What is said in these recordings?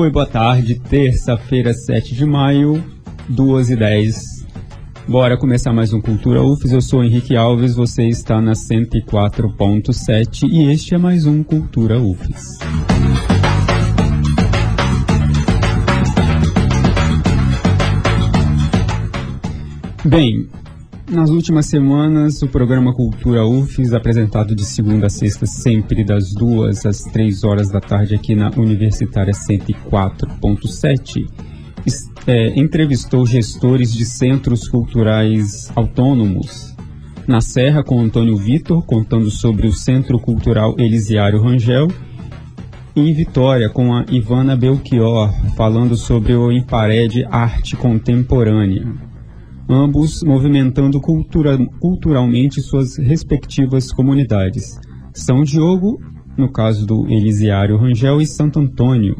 Oi, boa tarde. Terça-feira, 7 de maio, 2 e 10. Bora começar mais um Cultura UFES. Eu sou Henrique Alves, você está na 104.7 e este é mais um Cultura UFES. Bem, nas últimas semanas, o programa Cultura UFES, apresentado de segunda a sexta, sempre das duas às três horas da tarde aqui na Universitária 104.7, é, entrevistou gestores de centros culturais autônomos. Na Serra, com Antônio Vitor, contando sobre o Centro Cultural Elisiário Rangel, e em Vitória, com a Ivana Belchior, falando sobre o Impared Arte Contemporânea ambos movimentando cultura, culturalmente suas respectivas comunidades. São Diogo, no caso do Elisiário Rangel, e Santo Antônio,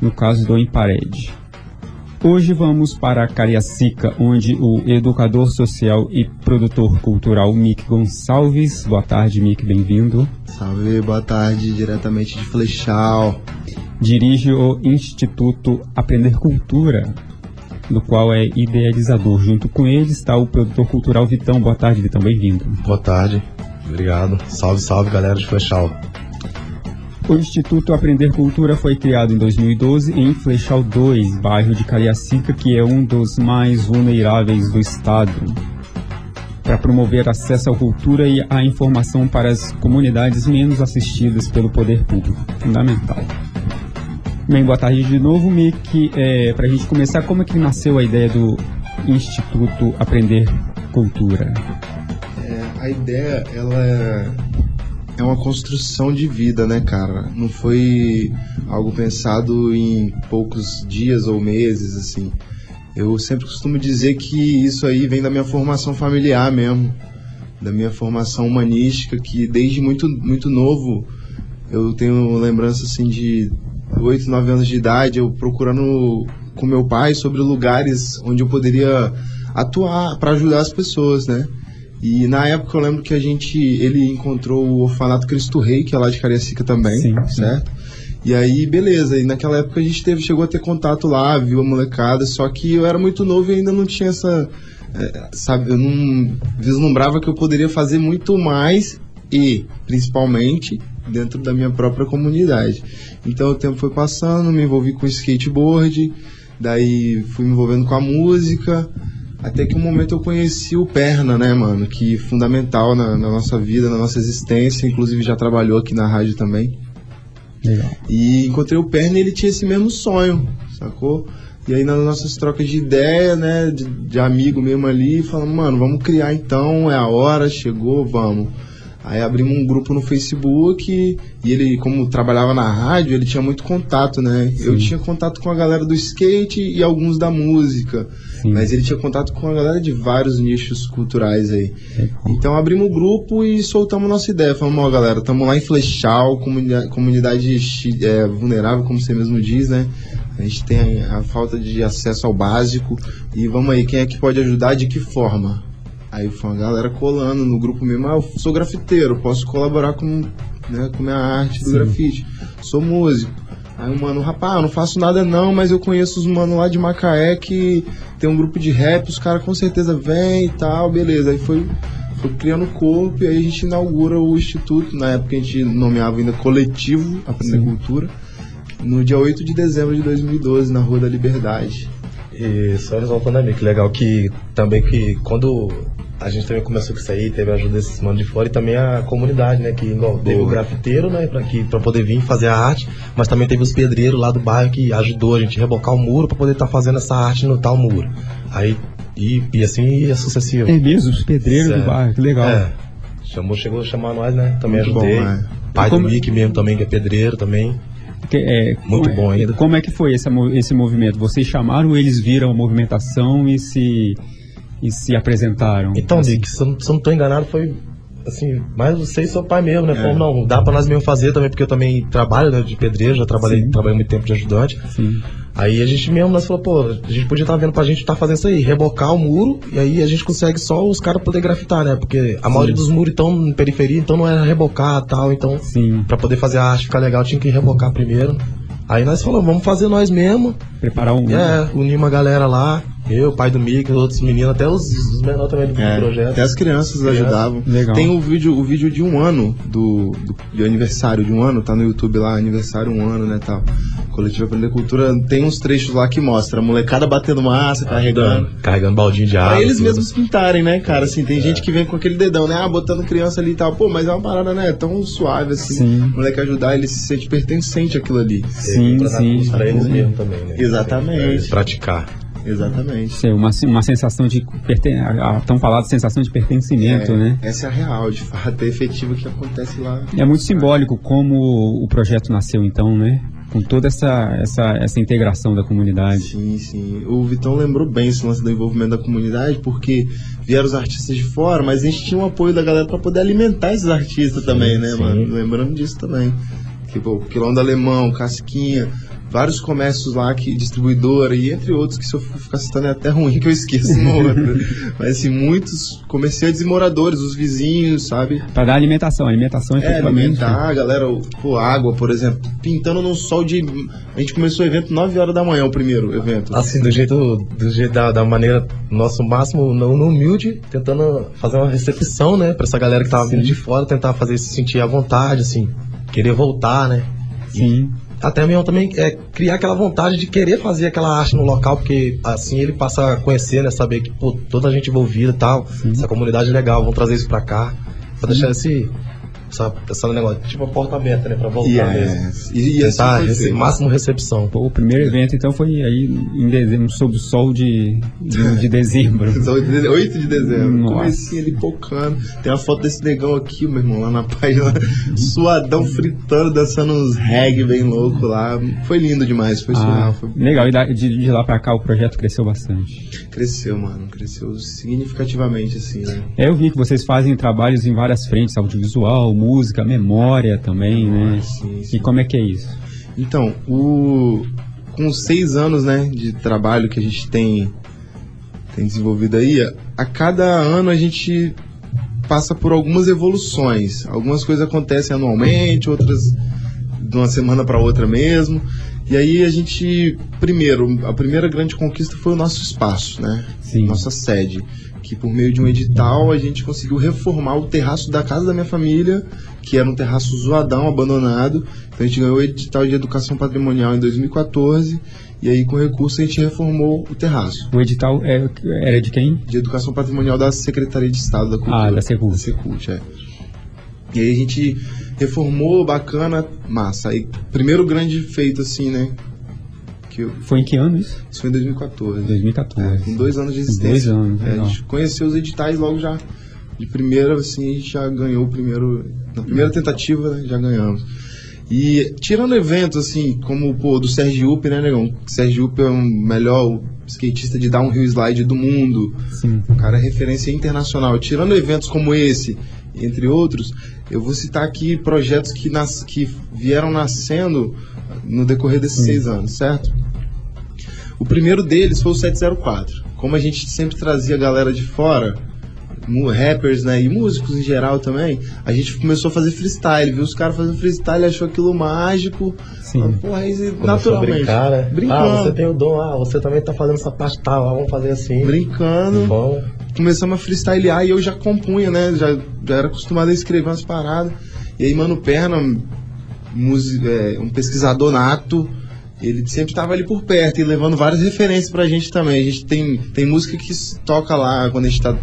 no caso do Impared. Hoje vamos para Cariacica, onde o educador social e produtor cultural Mick Gonçalves. Boa tarde, Mick, bem-vindo. Salve, boa tarde, diretamente de Flechal. Dirige o Instituto Aprender Cultura, do qual é idealizador. Junto com ele está o produtor cultural Vitão. Boa tarde, Vitão, bem-vindo. Boa tarde, obrigado. Salve, salve, galera de Flechal. O Instituto Aprender Cultura foi criado em 2012 em Flechal 2, bairro de Cariacica, que é um dos mais vulneráveis do estado, para promover acesso à cultura e à informação para as comunidades menos assistidas pelo poder público. Fundamental. Bem, boa tarde de novo, Mick. É, Para a gente começar, como é que nasceu a ideia do Instituto Aprender Cultura? É, a ideia, ela é, é uma construção de vida, né, cara? Não foi algo pensado em poucos dias ou meses, assim. Eu sempre costumo dizer que isso aí vem da minha formação familiar mesmo, da minha formação humanística, que desde muito, muito novo eu tenho lembrança assim de 8, 9 anos de idade, eu procurando com meu pai sobre lugares onde eu poderia atuar para ajudar as pessoas, né? E na época eu lembro que a gente, ele encontrou o orfanato Cristo Rei, que é lá de Cariacica também, sim, certo? Sim. E aí, beleza, e naquela época a gente teve, chegou a ter contato lá, viu a molecada, só que eu era muito novo e ainda não tinha essa, é, sabe, eu não vislumbrava que eu poderia fazer muito mais e, principalmente, dentro da minha própria comunidade. Então o tempo foi passando, me envolvi com skateboard, daí fui me envolvendo com a música, até que um momento eu conheci o Perna, né, mano? Que é fundamental na, na nossa vida, na nossa existência, inclusive já trabalhou aqui na rádio também. Legal. E encontrei o Perna e ele tinha esse mesmo sonho, sacou? E aí nas nossas trocas de ideia, né, de, de amigo mesmo ali, falamos, mano, vamos criar então, é a hora, chegou, vamos. Aí abrimos um grupo no Facebook e ele, como trabalhava na rádio, ele tinha muito contato, né? Sim. Eu tinha contato com a galera do skate e alguns da música, Sim. mas ele tinha contato com a galera de vários nichos culturais aí. É. Então abrimos o grupo e soltamos nossa ideia. Falamos, ó, galera, estamos lá em Flechal, comunidade, comunidade é, vulnerável, como você mesmo diz, né? A gente tem a, a falta de acesso ao básico e vamos aí, quem é que pode ajudar? De que forma? Aí foi uma galera colando no grupo mesmo, ah, eu sou grafiteiro, posso colaborar com, né, com minha arte do Sim. grafite. Sou músico. Aí o mano, rapaz, eu não faço nada não, mas eu conheço os mano lá de Macaé que tem um grupo de rap, os caras com certeza vêm e tal, beleza. Aí foi, foi criando corpo e aí a gente inaugura o instituto, na época a gente nomeava ainda Coletivo Aprender Cultura, no dia 8 de dezembro de 2012, na Rua da Liberdade. E só ressaltando ali, que legal que também que quando a gente também começou com isso aí, teve a ajuda desses manos de fora e também a comunidade, né? Que igual, teve o grafiteiro, né? Pra, que, pra poder vir fazer a arte, mas também teve os pedreiros lá do bairro que ajudou a gente a rebocar o muro para poder estar tá fazendo essa arte no tal muro. Aí, e, e assim é sucessivo. É mesmo, os pedreiros do bairro, que legal. É. Chamou, chegou a chamar nós, né? Também Muito ajudei. Bom, né? Pai como... do Mickey mesmo também, que é pedreiro também. É, Muito como, bom ainda. Como é que foi esse, esse movimento? Vocês chamaram ou eles viram a movimentação e se e se apresentaram? Então, assim. Nick, se eu, não estou enganado, foi assim, mais você e seu pai mesmo, né? É. não, dá para nós mesmo fazer também, porque eu também trabalho né, de pedreiro, já trabalhei, trabalhei muito tempo de ajudante. Sim. Aí a gente mesmo, nós falou, pô, a gente podia estar tá vendo pra gente estar tá fazendo isso aí, rebocar o muro, e aí a gente consegue só os caras poder grafitar, né? Porque a Sim. maioria dos muros estão em periferia, então não era rebocar tal, então, Sim. pra poder fazer a arte ficar legal tinha que rebocar primeiro. Aí nós falamos, vamos fazer nós mesmo. Preparar um. É, unir uma galera lá. Eu, pai do os outros meninos, até os, os menores também do É, projeto. até as crianças Criança. ajudavam. Legal. Tem o vídeo, o vídeo de um ano, do, do, de aniversário de um ano, tá no YouTube lá, aniversário um ano, né, tal. Coletivo Aprender Cultura, tem uns trechos lá que mostra a molecada batendo massa, carregando. Carregando baldinho de água. Pra eles tudo. mesmos pintarem, né, cara? Assim, tem gente que vem com aquele dedão, né? Ah, botando criança ali e tal. Pô, mas é uma parada, né? Tão suave assim. Sim. O moleque ajudar, ele se sente pertencente àquilo ali. Sim, Pra- sim. Pra eles mesmo também, né? Exatamente. Pra eles praticar. Exatamente. Isso é uma, uma sensação de perten a, a tão falada sensação de pertencimento, É, né? Essa é a real, de fato, é efetiva que acontece lá. É muito simbólico como o projeto nasceu então, né? Com toda essa, essa, essa integração da comunidade. Sim, sim. O Vitão lembrou bem esse lance do envolvimento da comunidade, porque vieram os artistas de fora, mas a gente tinha o apoio da galera pra poder alimentar esses artistas também, né, sim. mano? Lembrando disso também. Tipo, Quilão do Alemão, Casquinha, vários comércios lá, que distribuidora e entre outros, que se eu ficar citando é até ruim que eu esqueço. Mas assim, muitos comerciantes e moradores, os vizinhos, sabe? Para dar alimentação, alimentação É, alimentar a galera, pô, água, por exemplo, pintando num sol de. A gente começou o evento 9 horas da manhã, o primeiro evento. Assim, do jeito, do jeito da, da maneira, nosso máximo, não humilde, tentando fazer uma recepção, né, pra essa galera que tava vindo de fora, tentar fazer se sentir à vontade, assim, querer voltar, né. Sim. Até mesmo também é, criar aquela vontade de querer fazer aquela arte no local, porque assim ele passa a conhecer, né, saber que, pô, toda a gente envolvida e tal, essa comunidade é legal, vamos trazer isso pra cá, pra deixar esse, essa, essa negócio, tipo a porta aberta, né, pra voltar mesmo. E, e assim Tentar foi rece- máximo recepção. Pô, o primeiro evento então foi aí em dezembro, sob o sol de, de, de dezembro. 8 de dezembro. Nossa. Comecei ali pocando. Tem uma foto desse negão aqui, meu irmão, lá na página. Suadão fritando, dançando uns reggae bem louco lá. Foi lindo demais, foi Ah, surreal. Foi... legal, e da- de, de lá pra cá o projeto cresceu bastante. Cresceu, mano. Cresceu significativamente, assim, né? É, Eu vi que vocês fazem trabalhos em várias frentes, audiovisual, música, memória também, né? Sim, sim. E como é que é isso? Então, o... com seis anos né, de trabalho que a gente tem, tem desenvolvido aí, a cada ano a gente passa por algumas evoluções. Algumas coisas acontecem anualmente, outras de uma semana para outra mesmo. E aí a gente, primeiro, a primeira grande conquista foi o nosso espaço, né? Sim. Nossa sede. Que por meio de um edital a gente conseguiu reformar o terraço da casa da minha família, que era um terraço zoadão, abandonado. Então a gente ganhou o edital de educação patrimonial em 2014. E aí, com recurso, a gente reformou o terraço. O edital é- era de quem? De educação patrimonial da Secretaria de Estado da Cultura. Ah, da Secult. Da Secult, é. E aí a gente reformou, bacana, massa. Aí, primeiro grande feito, assim, né? Que eu- Foi em que ano isso? isso foi em 2014. 2014. Com dois anos de Dois existência. anos, É, a gente conheceu os editais logo já. De primeira, assim, a gente já ganhou o primeiro. Na primeira tentativa, né, já ganhamos. E tirando eventos, assim, como pô, do Sérgio Up, né, negão? Sérgio Up é o melhor skatista de downhill slide do mundo. Sim. O cara é referência internacional. Tirando eventos como esse, entre outros, eu vou citar aqui projetos que, nas, que vieram nascendo no decorrer desses seis anos, certo? O primeiro deles foi o 704. Como a gente sempre trazia a galera de fora, rappers, né, e músicos em geral também, a gente começou a fazer freestyle, viu os caras fazendo freestyle, achou aquilo mágico. Sim. Ah, Porra, aí, naturalmente. brincar, né? Brincando. Ah, você tem o dom, ah, você também tá fazendo essa parte tal, ah, vamos fazer assim. Brincando. Bom, começamos a freestylear e eu já compunha, né? Já, já era acostumado a escrever umas paradas. E aí, Mano Perna, musi- é, um pesquisador nato, ele sempre estava ali por perto e levando várias referências pra gente também. A gente tem, tem música que toca lá quando a gente tá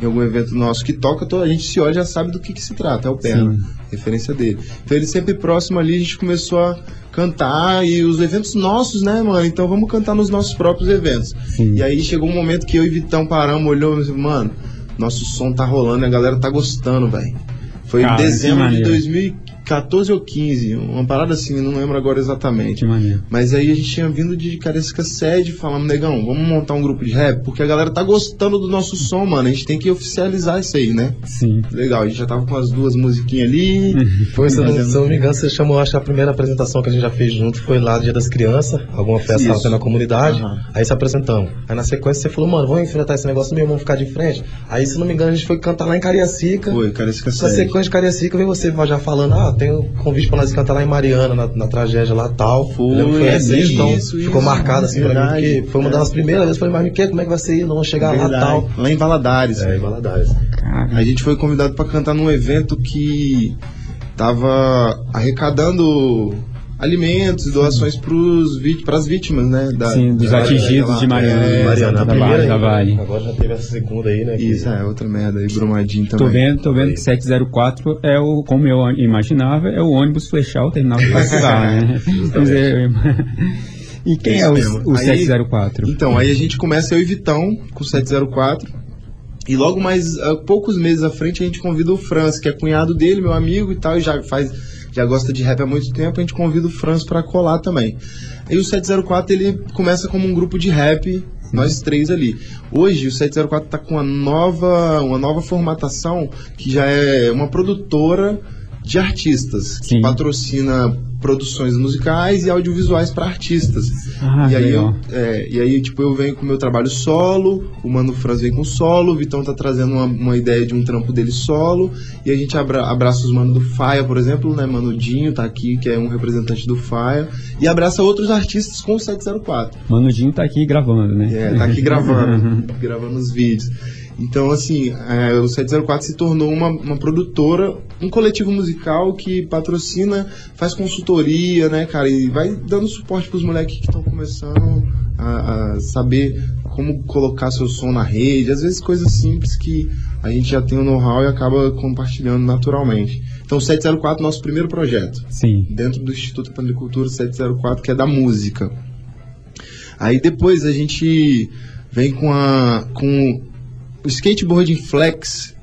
em algum evento nosso que toca, a gente se olha já sabe do que, que se trata, é o Perna, referência dele. Então ele sempre próximo ali, a gente começou a cantar e os eventos nossos, né, mano? Então vamos cantar nos nossos próprios eventos. Sim. E aí chegou um momento que eu e Vitão paramos, olhamos e disse, assim, mano, nosso som tá rolando, a galera tá gostando, velho. Foi Cara, em dezembro de 2015. 14 ou 15, uma parada assim, não lembro agora exatamente. Mas aí a gente tinha vindo de Caresca Sede falando, negão, vamos montar um grupo de rap, porque a galera tá gostando do nosso som, mano. A gente tem que oficializar isso aí, né? Sim. Legal, a gente já tava com as duas musiquinhas ali. foi, se, se eu não me engano, você chamou, acho que a primeira apresentação que a gente já fez junto foi lá no Dia das Crianças, alguma festa lá na comunidade. Uhum. Aí se apresentamos. Aí na sequência você falou, mano, vamos enfrentar esse negócio mesmo, vamos ficar de frente. Aí, se não me engano, a gente foi cantar lá em Cariacica. Foi, Cariacica Sede. Na sequência de Cariacica, veio você já falando, ah, tem um convite pra nós cantar lá em Mariana, na, na tragédia lá tal. Foi, Eu foi é então isso, ficou isso, marcado assim pra mim, verdade. porque foi uma das primeiras vezes. Falei, mas Miquel, como é que vai ser? Não vou chegar lá Verdade. tal. Lá em Valadares. É, em Valadares. Cara, A gente foi convidado para cantar num evento que tava arrecadando alimentos e doações para as vítimas, né? Da, sim, dos da- atingidos de Mariana. É, Mariana, a da primeira Vale, da ainda. Vale. Agora já teve essa segunda aí, né? Isso, é outra merda. E Brumadinho também. Tô vendo, tô vendo que 704 é o, como eu imaginava, é o ônibus flechar o terminal de Pascal, né? E quem Isso é o, mesmo. o Aí- 704? Então, aí a gente começa eu e Vitão com o 704. E logo mais, ah, poucos meses à frente, a gente convida o Franz, que é cunhado dele, meu amigo e tal, e já faz, já gosta de rap há muito tempo, a gente convida o Franz pra colar também. Aí o 704, ele começa como um grupo de rap, nós três ali. Hoje, o 704 tá com uma nova, uma nova formatação, que já é uma produtora de artistas, Sim. que patrocina produções musicais e audiovisuais para artistas. Ah, e, aí legal. eu, é, e aí, tipo, eu venho com o meu trabalho solo, o Mano Franz vem com solo, o Vitão tá trazendo uma, uma ideia de um trampo dele solo, e a gente abra- abraça os manos do Faia, por exemplo, né? Mano Dinho tá aqui, que é um representante do Faia, e abraça outros artistas com o 704. Manudinho tá aqui gravando, né? É, tá aqui gravando, gravando os vídeos. Então, assim, é, o 704 se tornou uma, uma produtora, um coletivo musical que patrocina, faz consultoria, né, cara, e vai dando suporte pros moleques que estão começando a, a saber como colocar seu som na rede, às vezes coisas simples que a gente já tem o know-how e acaba compartilhando naturalmente. Então, o 704 é nosso primeiro projeto Sim. dentro do Instituto Pandricultura 704, que é da música. Aí depois a gente vem com a com o Skateboarding Flex.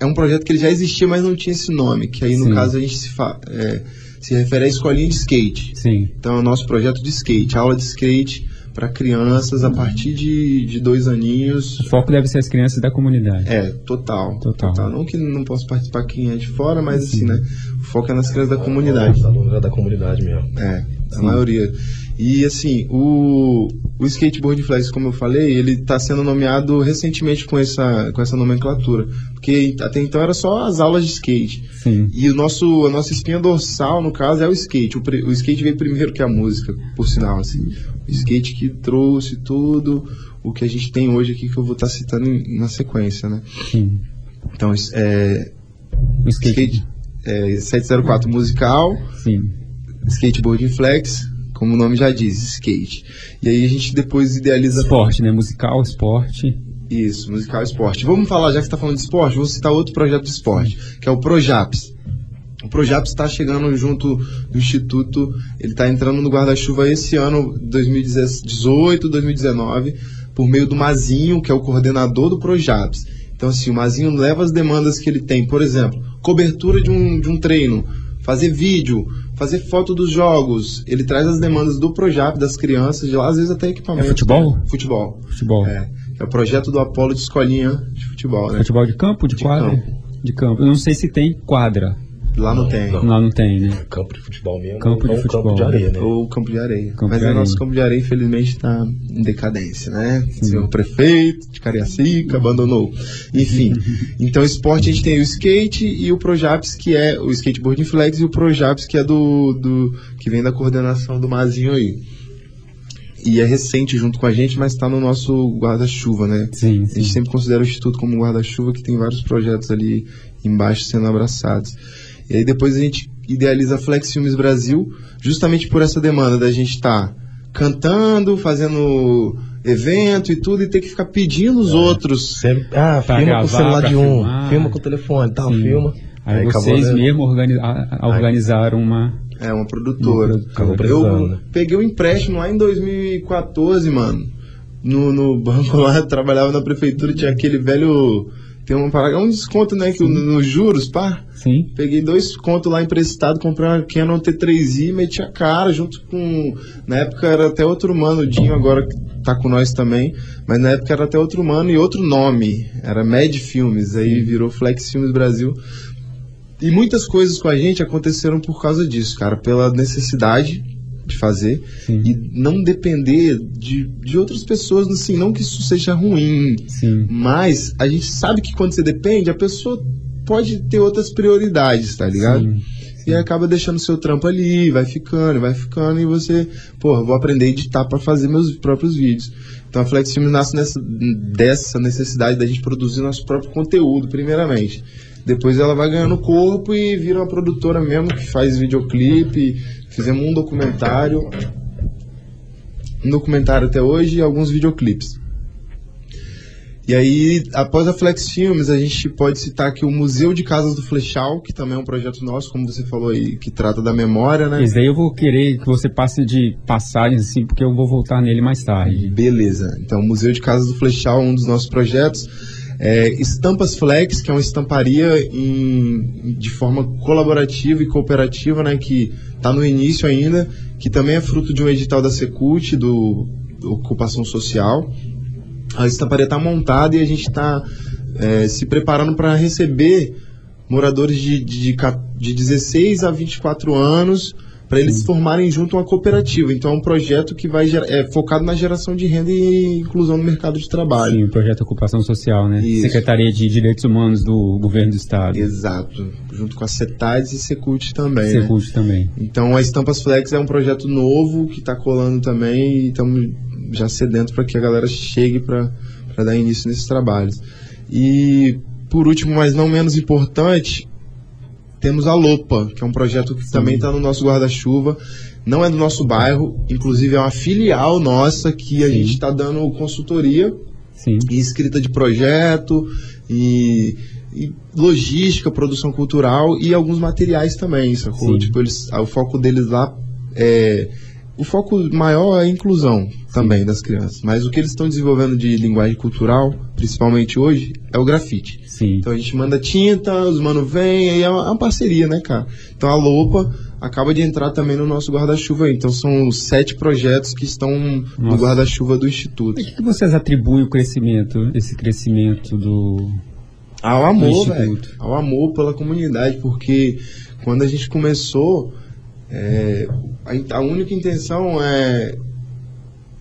É um projeto que ele já existia, mas não tinha esse nome, que aí no Sim. caso a gente se, fa- é, se refere à escolinha de skate. Sim. Então é o nosso projeto de skate, aula de skate para crianças a partir de, de dois aninhos. O foco deve ser as crianças da comunidade. É, total. Total. Não que não posso participar quem é de fora, mas assim, né? O foco é nas crianças da comunidade. Os alunos da comunidade mesmo. É, a Sim. maioria. E assim, o, o skateboard flex, como eu falei, ele está sendo nomeado recentemente com essa, com essa nomenclatura. Porque até então era só as aulas de skate. Sim. E o nosso, a nossa espinha dorsal, no caso, é o skate. O, o skate veio primeiro que a música, por sinal, assim. O skate que trouxe tudo o que a gente tem hoje aqui, que eu vou estar citando em- na sequência, né? Sim. Então, é, O skate. skate é, 704 musical, Sim. skateboard flex, como o nome já diz, skate. E aí a gente depois idealiza Esporte, né? Musical, esporte. isso, musical esporte. Vamos falar, já que você está falando de esporte, vou citar outro projeto de esporte, que é o Projaps. O Projaps está chegando junto do Instituto, ele está entrando no guarda-chuva esse ano, 2018, 2019, por meio do Mazinho, que é o coordenador do Projaps. Então, assim, o Mazinho leva as demandas que ele tem, por exemplo, cobertura de um, de um treino, fazer vídeo, fazer foto dos jogos. Ele traz as demandas do Projap, das crianças, de lá, às vezes até equipamento. É futebol? Futebol. Futebol. É, é o projeto do Apolo de escolinha de futebol, né? Futebol de campo, de, De quadra? campo. De campo. Eu não sei se tem quadra. Lá não, Não, tem. não. Lá não tem, né? Campo de futebol mesmo. Campo de ou futebol. campo de areia, né? Ou campo de areia. Campo Mas de o nosso campo de areia, infelizmente, está em decadência, né? Senhor prefeito de Cariacica abandonou. Enfim, então esporte a gente tem o skate e o Projaps, que é o skateboard flex, e o Projaps, que é do, do que vem da coordenação do Mazinho aí. E é recente junto com a gente, mas está no nosso guarda-chuva, né? Sim, A sim. gente sempre considera o Instituto como um guarda-chuva que tem vários projetos ali embaixo sendo abraçados. E aí depois a gente idealiza Flex Filmes Brasil, justamente por essa demanda da gente estar cantando, fazendo evento e tudo, e ter que ficar pedindo os outros. Sempre, ah, Pra filma com gravar, o celular de um, filmar. filma com o telefone, tal, Sim. filma. Aí, acabou, vocês né? mesmo organizaram uma. É, uma produtora. Uma produtora. Eu né? peguei um empréstimo lá em 2014, mano. No, no banco lá, trabalhava na prefeitura, tinha aquele velho. Tem uma parada, um desconto, né? Que nos juros, pá. Sim. Peguei dois contos lá emprestado, comprei uma Canon T3i, meti a cara junto com. Na época era até outro mano, o Dinho agora que tá com nós também. Mas na época era até outro mano e outro nome. Era Mad Filmes, aí virou Flex Filmes Brasil. E muitas coisas com a gente aconteceram por causa disso, cara, pela necessidade de fazer Sim. e não depender de, de outras pessoas, assim, não que isso seja ruim, Sim. mas a gente sabe que quando você depende, a pessoa pode ter outras prioridades, tá ligado? Sim. e acaba deixando seu trampo ali, vai ficando, vai ficando, e você, porra, vou aprender a editar para fazer meus próprios vídeos. Então a Flex Filmes nasce nessa, dessa necessidade da gente produzir nosso próprio conteúdo, primeiramente. Depois ela vai ganhando corpo e vira uma produtora mesmo que faz videoclipe. Fizemos um documentário. Um documentário até hoje e alguns videoclipes. E aí, após a Flex Filmes, a gente pode citar aqui o Museu de Casas do Flechal, que também é um projeto nosso, como você falou aí, que trata da memória, né? Esse daí eu vou querer que você passe de passagens, assim, porque eu vou voltar nele mais tarde. Beleza. Então, o Museu de Casas do Flechal é um dos nossos projetos. É, Estampas Flex, que é uma estamparia em, de forma colaborativa e cooperativa, né, que está no início ainda, que também é fruto de um edital da Secult, do, do Ocupação Social. A estamparia está montada e a gente está é, se preparando para receber moradores de, de, de 16 a 24 anos para eles se formarem junto a uma cooperativa. Então é um projeto que vai é focado na geração de renda e inclusão no mercado de trabalho. Sim, o projeto Ocupação Social, né? Isso. Secretaria de Direitos Humanos do Governo do Estado. Exato, junto com a CETADES e Secult também. Secult né? também. Então a Estampas Flex é um projeto novo que está colando também e estamos já sedentos para que a galera chegue para dar início nesses trabalhos. E por último, mas não menos importante, temos a Lopa, que é um projeto que também está no nosso guarda-chuva. Não é do nosso bairro, inclusive é uma filial nossa que a Sim. gente está dando consultoria Sim. e escrita de projeto e, e, logística, produção cultural e alguns materiais também, sacou? Tipo, eles, o foco deles lá é o foco maior é a inclusão também Sim. das crianças. Mas o que eles estão desenvolvendo de linguagem cultural, principalmente hoje, é o grafite. Sim. Então a gente manda tinta, os mano vêm, aí é uma, é uma, parceria, né, cara? Então a Lopa acaba de entrar também no nosso guarda-chuva aí. Então são sete projetos que estão Nossa. no guarda-chuva do Instituto. O que, vocês atribuem o crescimento, esse crescimento do. Ao amor, velho. Ao amor pela comunidade, porque quando a gente começou é, a, a, única intenção é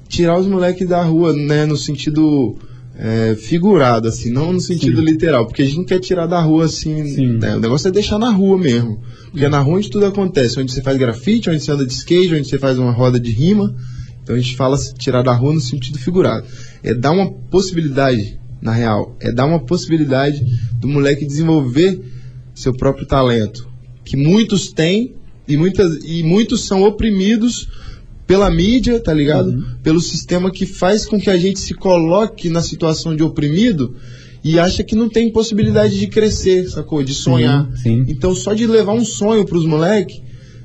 tirar os moleques da rua, né, no sentido é, figurado, assim, não no sentido Sim. literal, porque a gente não quer tirar da rua assim, né, o negócio é deixar na rua mesmo, porque é na rua onde tudo acontece, onde você faz grafite, onde você anda de skate, onde você faz uma roda de rima, então a gente fala tirar da rua no sentido figurado, é dar uma possibilidade, na real, é dar uma possibilidade do moleque desenvolver seu próprio talento, que muitos têm e, muitas, e muitos são oprimidos pela mídia, tá ligado? Uhum. Pelo sistema que faz com que a gente se coloque na situação de oprimido e acha que não tem possibilidade de crescer, sacou? De sonhar. Sim, sim. Então só de levar um sonho pros moleques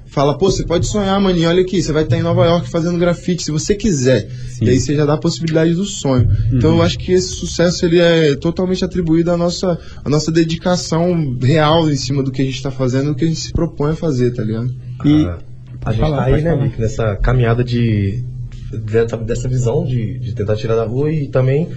fala, pô, você pode sonhar, maninho, olha aqui, você vai estar em Nova York fazendo grafite, se você quiser. Sim. E aí você já dá a possibilidade do sonho. Uhum. Então eu acho que esse sucesso ele é totalmente atribuído à nossa, à nossa dedicação real em cima do que a gente está fazendo, do que a gente se propõe a fazer, tá ligado? E ah, a gente falar, tá aí, né, Nick, nessa caminhada de dessa, dessa visão de, de tentar tirar da rua e também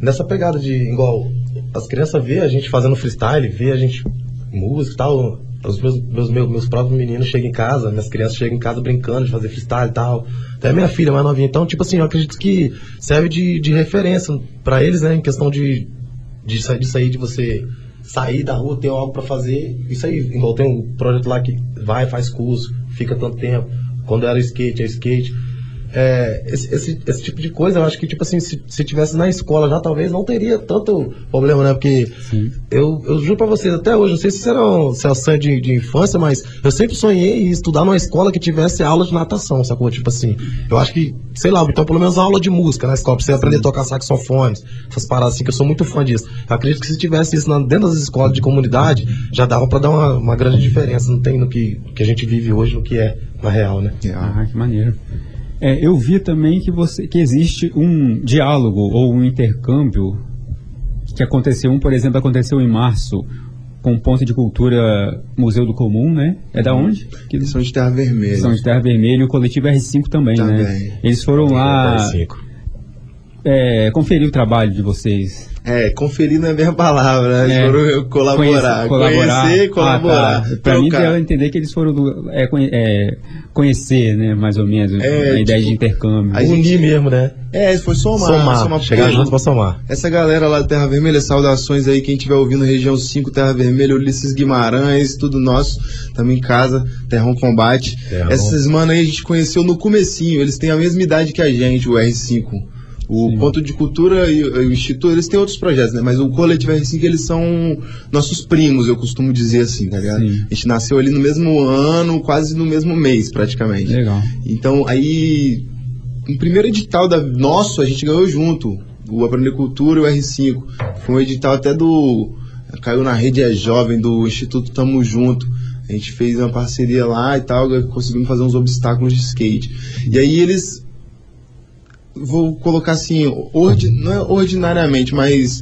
nessa pegada de igual as crianças vê a gente fazendo freestyle, vê a gente música e tal, os meus, meus, meus, meus próprios meninos chegam em casa, minhas crianças chegam em casa brincando de fazer freestyle e tal. Até minha filha mais novinha. Então, tipo assim, eu acredito que serve de, de referência para eles, né? Em questão de, de, de sair de você sair da rua, ter algo para fazer. Isso aí, igual tem um projeto lá que vai, faz curso, fica tanto tempo. Quando era skate, é skate é, esse, esse, esse, tipo de coisa, eu acho que, tipo assim, se, se tivesse na escola já, talvez não teria tanto problema, né? Porque eu, eu juro pra vocês, até hoje, não sei se era um, se é um sonho de, de infância, mas eu sempre sonhei em estudar numa escola que tivesse aula de natação, sacou? Tipo assim, eu acho que, sei lá, então pelo menos aula de música na escola, pra você aprender a tocar saxofones, essas paradas assim, que eu sou muito fã disso. Eu acredito que se tivesse isso dentro das escolas de comunidade, já dava pra dar uma, uma grande diferença, não tem no que, que a gente vive hoje, no que é na real, né? Ah, que maneiro. É, eu vi também que, você, que existe um diálogo ou um intercâmbio que aconteceu, um, por exemplo, aconteceu em março com o Ponto de Cultura Museu do Comum, né? É da onde? Que... São de Terra Vermelha. São de Terra Vermelha e o coletivo R5 também, né? também. né? Eles foram lá... R5. É, conferir o trabalho de vocês. É, conferir não é a minha palavra, né? É. Foram colaborar. Conhecer, colaborar. Conhecer, colaborar. Ah, tá. Pra mim, Trocar. deu a entender que eles foram do, é, é, conhecer, né, mais ou menos, É, a ideia tipo, de intercâmbio. a gente- Unir mesmo, né? É, foi somar. Somar, chegar porque junto pra somar. Essa galera lá da Terra Vermelha, saudações aí, quem estiver ouvindo região 5, Terra Vermelha, Ulisses Guimarães, tudo nosso, também em casa, Terrão Combate. Terrão. Essas mano aí a gente conheceu no comecinho, eles têm a mesma idade que a gente, o R5. O Sim. Ponto de Cultura e, e o Instituto, eles têm outros projetos, né? Mas o Coletivo R5, eles são nossos primos, eu costumo dizer assim, tá ligado? Sim. A gente nasceu ali no mesmo ano, quase no mesmo mês, praticamente. Legal. Então, aí, no primeiro edital da nosso, a gente ganhou junto. O Aprender Cultura e o R5. Foi um edital até do. Caiu na rede É Jovem, do Instituto Tamo Junto. A gente fez uma parceria lá e tal, conseguimos fazer uns obstáculos de skate. E aí eles. Vou colocar assim, ordi, não é ordinariamente, mas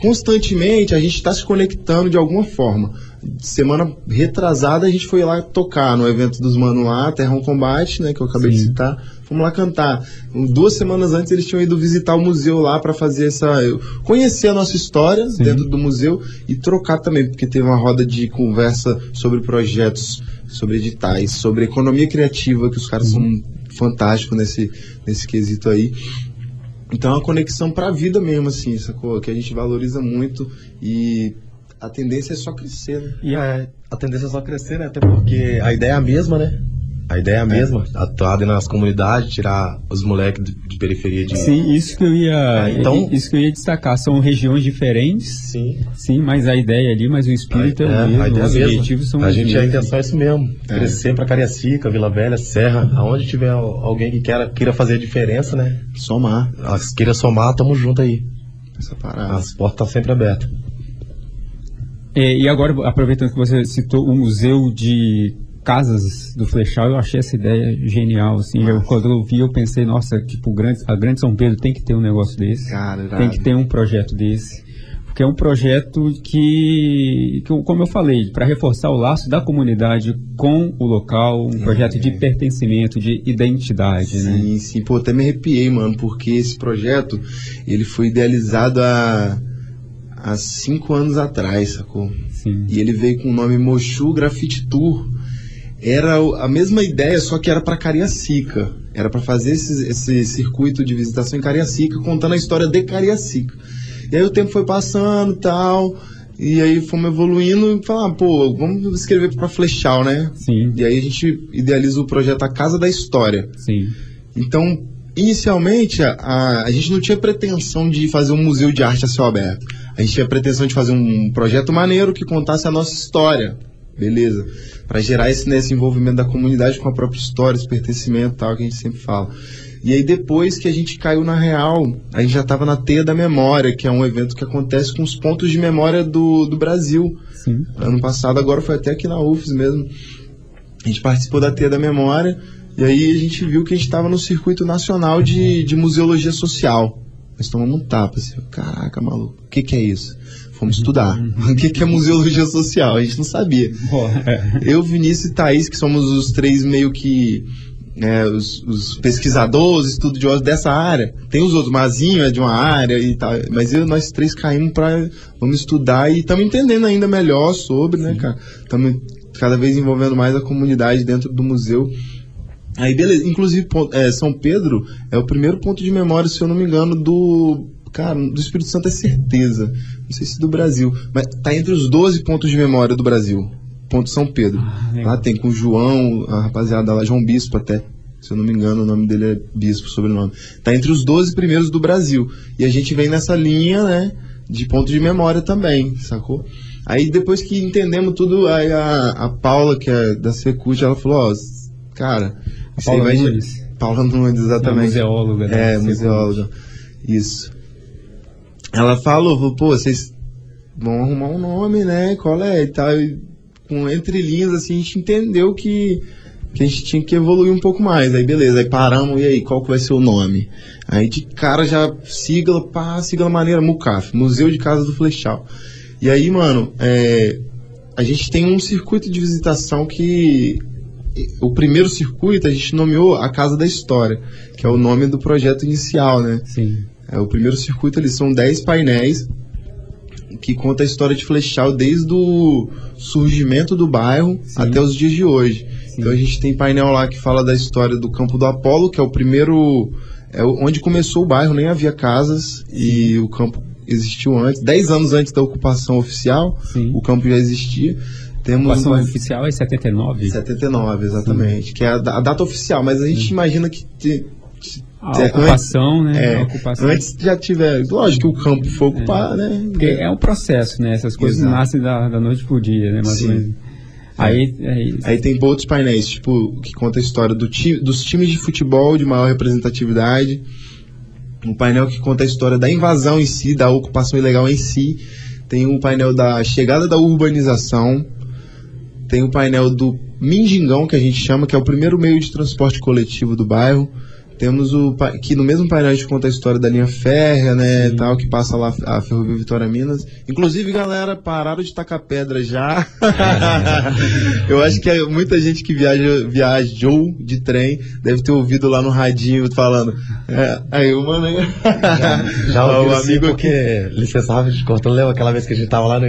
constantemente a gente está se conectando de alguma forma. Semana retrasada a gente foi lá tocar no evento dos Mano lá, Terrão Combate, né, que eu acabei de Sim. citar. Fomos lá cantar. Duas semanas antes eles tinham ido visitar o museu lá para fazer essa. conhecer a nossa história Sim. dentro do museu e trocar também, porque teve uma roda de conversa sobre projetos, sobre editais, sobre economia criativa, que os caras são fantásticos nesse, nesse quesito aí. Então é uma conexão pra vida mesmo, assim, sacou? Que a gente valoriza muito e a tendência é só crescer, né? E a, a tendência é só crescer, né? Até porque a ideia é a mesma, né? A ideia é a mesma, atuar dentro nas comunidades, tirar os moleques de, de periferia de. Sim, isso que eu ia, Ah, então- isso que eu ia destacar. São regiões diferentes, Sim. sim, mas a ideia ali, mas o espírito é, o É, mesmo, a ideia é os a objetivos são A os gente, a mesmos. intenção é isso mesmo. É. Crescer pra Cariacica, Vila Velha, Serra, aonde tiver al- alguém que queira, queira fazer a diferença, né? Somar se Queira somar, tamo junto aí. essa parada. As portas estão sempre abertas. É, e agora, aproveitando que você citou o Museu de Casas do Flechal, eu achei essa ideia genial, assim, eu, quando eu vi eu pensei, nossa, tipo, grande, a Grande São Pedro tem que ter um negócio desse, Cara, irado. tem que ter um projeto desse, porque é um projeto que, que como eu falei, para reforçar o laço da comunidade com o local, um projeto de pertencimento, de identidade, né? Sim, sim. Pô, até me arrepiei, mano, porque esse projeto, ele foi idealizado há, há cinco anos atrás, sacou? Sim. E ele veio com o nome Mochu Graffiti Tour. Era a mesma ideia, só que era para Cariacica. Era para fazer esse, esse circuito de visitação em Cariacica, contando a história de Cariacica. E aí o tempo foi passando e tal, e aí fomos evoluindo e falar, pô, vamos escrever para Flechal, né? Sim, E aí a gente idealiza o projeto A Casa da História. sim. Então, inicialmente, a, a, a gente não tinha pretensão de fazer um museu de arte a céu aberto. A gente tinha pretensão de fazer um projeto maneiro que contasse a nossa história. Beleza. Para gerar esse, né, esse envolvimento da comunidade com a própria história, esse pertencimento e tal, que a gente sempre fala. E aí, depois que a gente caiu na real, a gente já estava na Teia da Memória, que é um evento que acontece com os pontos de memória do, do Brasil. Sim. Ano passado, agora foi até aqui na UFES mesmo. A gente participou da Teia da Memória e aí a gente viu que a gente estava no circuito nacional de, de museologia social. Nós tomamos um tapa, assim, caraca, maluco, o que, que é isso? Fomos estudar. O que, que é museologia social? A gente não sabia. É. Eu, Vinícius e Thaís, que somos os três meio que é, os, os pesquisadores, estudiosos dessa área. Tem os outros, Mazinho é de uma área e tal, mas eu, nós três caímos para vamos estudar e estamos entendendo ainda melhor sobre, né, cara? Estamos cada vez envolvendo mais a comunidade dentro do museu. Aí, beleza. Inclusive, é, São Pedro é o primeiro ponto de memória, se eu não me engano, do. Cara, do Espírito Santo é certeza. Não sei se do Brasil. Mas tá entre os 12 pontos de memória do Brasil. Ponto São Pedro. Ah. Lá tem com o João, a rapaziada lá, João Bispo até. Se eu não me engano, o nome dele é Bispo, sobrenome. Tá entre os 12 primeiros do Brasil. E a gente vem nessa linha, né? De ponto de memória também, sacou? Aí depois que entendemos tudo, aí a, a Paula, que é da Secult, ela falou, ó, cara, isso aí Paula vai. Nunes. Paula Nunes, É exatamente. museóloga. né? É, museóloga. Isso. Ela falou, pô, vocês vão arrumar um nome, né? Qual é? E tal. E com entre linhas, assim, a gente entendeu que, que a gente tinha que evoluir um pouco mais. Aí beleza, aí paramos, e aí, qual que vai ser o nome? Aí de cara já sigla, pá, sigla maneira, MUCAF, Museu de Casa do Flechal. E aí, mano, é, a gente tem um circuito de visitação que. O primeiro circuito a gente nomeou a Casa da História, que é o nome do projeto inicial, né? Sim. É, o primeiro circuito eles são 10 painéis que conta a história de Flechal desde o surgimento do bairro Sim. até os dias de hoje. Sim. Então a gente tem painel lá que fala da história do Campo do Apolo, que é o primeiro. É onde começou o bairro, nem havia casas Sim. e o campo existiu antes, 10 anos antes da ocupação oficial, o campo já existia. Temos ocupação uma... oficial é 79? 79, exatamente, que é a, a, data oficial, mas a gente imagina que te, a é, ocupação, antes, né? É, ocupação. Antes já tiver. Lógico que o campo foi ocupar, é. né? Porque é um processo, né? Essas coisas Exato. nascem da, da noite pro dia, né? Mais Sim. ou menos. Aí, aí, aí, tem outros painéis, tipo, que conta a história do ti, dos times de futebol de maior representatividade. Um painel que conta a história da invasão em si, da ocupação ilegal em si. Tem um painel da chegada da urbanização. Tem o um painel do Mindingão, que a gente chama, que é o primeiro meio de transporte coletivo do bairro. Temos o que no mesmo painel a gente conta a história da linha férrea, né, Sim. tal, que passa lá a Ferrovia Vitória Minas. Inclusive, galera, pararam de tacar pedra já. Eu acho que é muita gente que viaja, viajou de trem deve ter ouvido lá no radinho falando. É, aí o mano já, já ouviu o amigo porque licenciava de cortando, lembra aquela vez que a gente tava lá no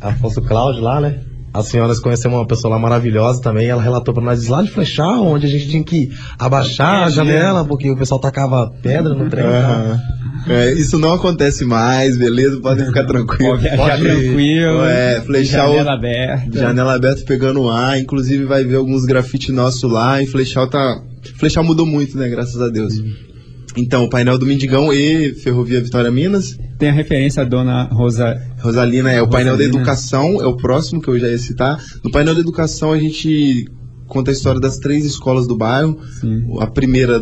Afonso Cláudio lá, né? As senhoras conheceram uma pessoa lá maravilhosa também. ela relatou para nós lá de Flechar, onde a gente tinha que abaixar a janela, porque o pessoal tacava pedra no trem. Uhum. É, isso não acontece mais, beleza? Podem ficar tranquilos. Pode ficar tranquilo. É, Flechal. Janela aberta. Janela aberta pegando ar. Inclusive vai ver alguns grafites nossos lá. E Flechal tá. Flechal mudou muito, né? Graças a Deus. Uhum. Então, o painel do Mendigão e Ferrovia Vitória Minas. Tem a referência à dona Rosa... Rosalina, é o Rosalina. painel da educação, é o próximo que eu já ia citar. No painel da educação a gente conta a história das três escolas do bairro. Sim. A primeira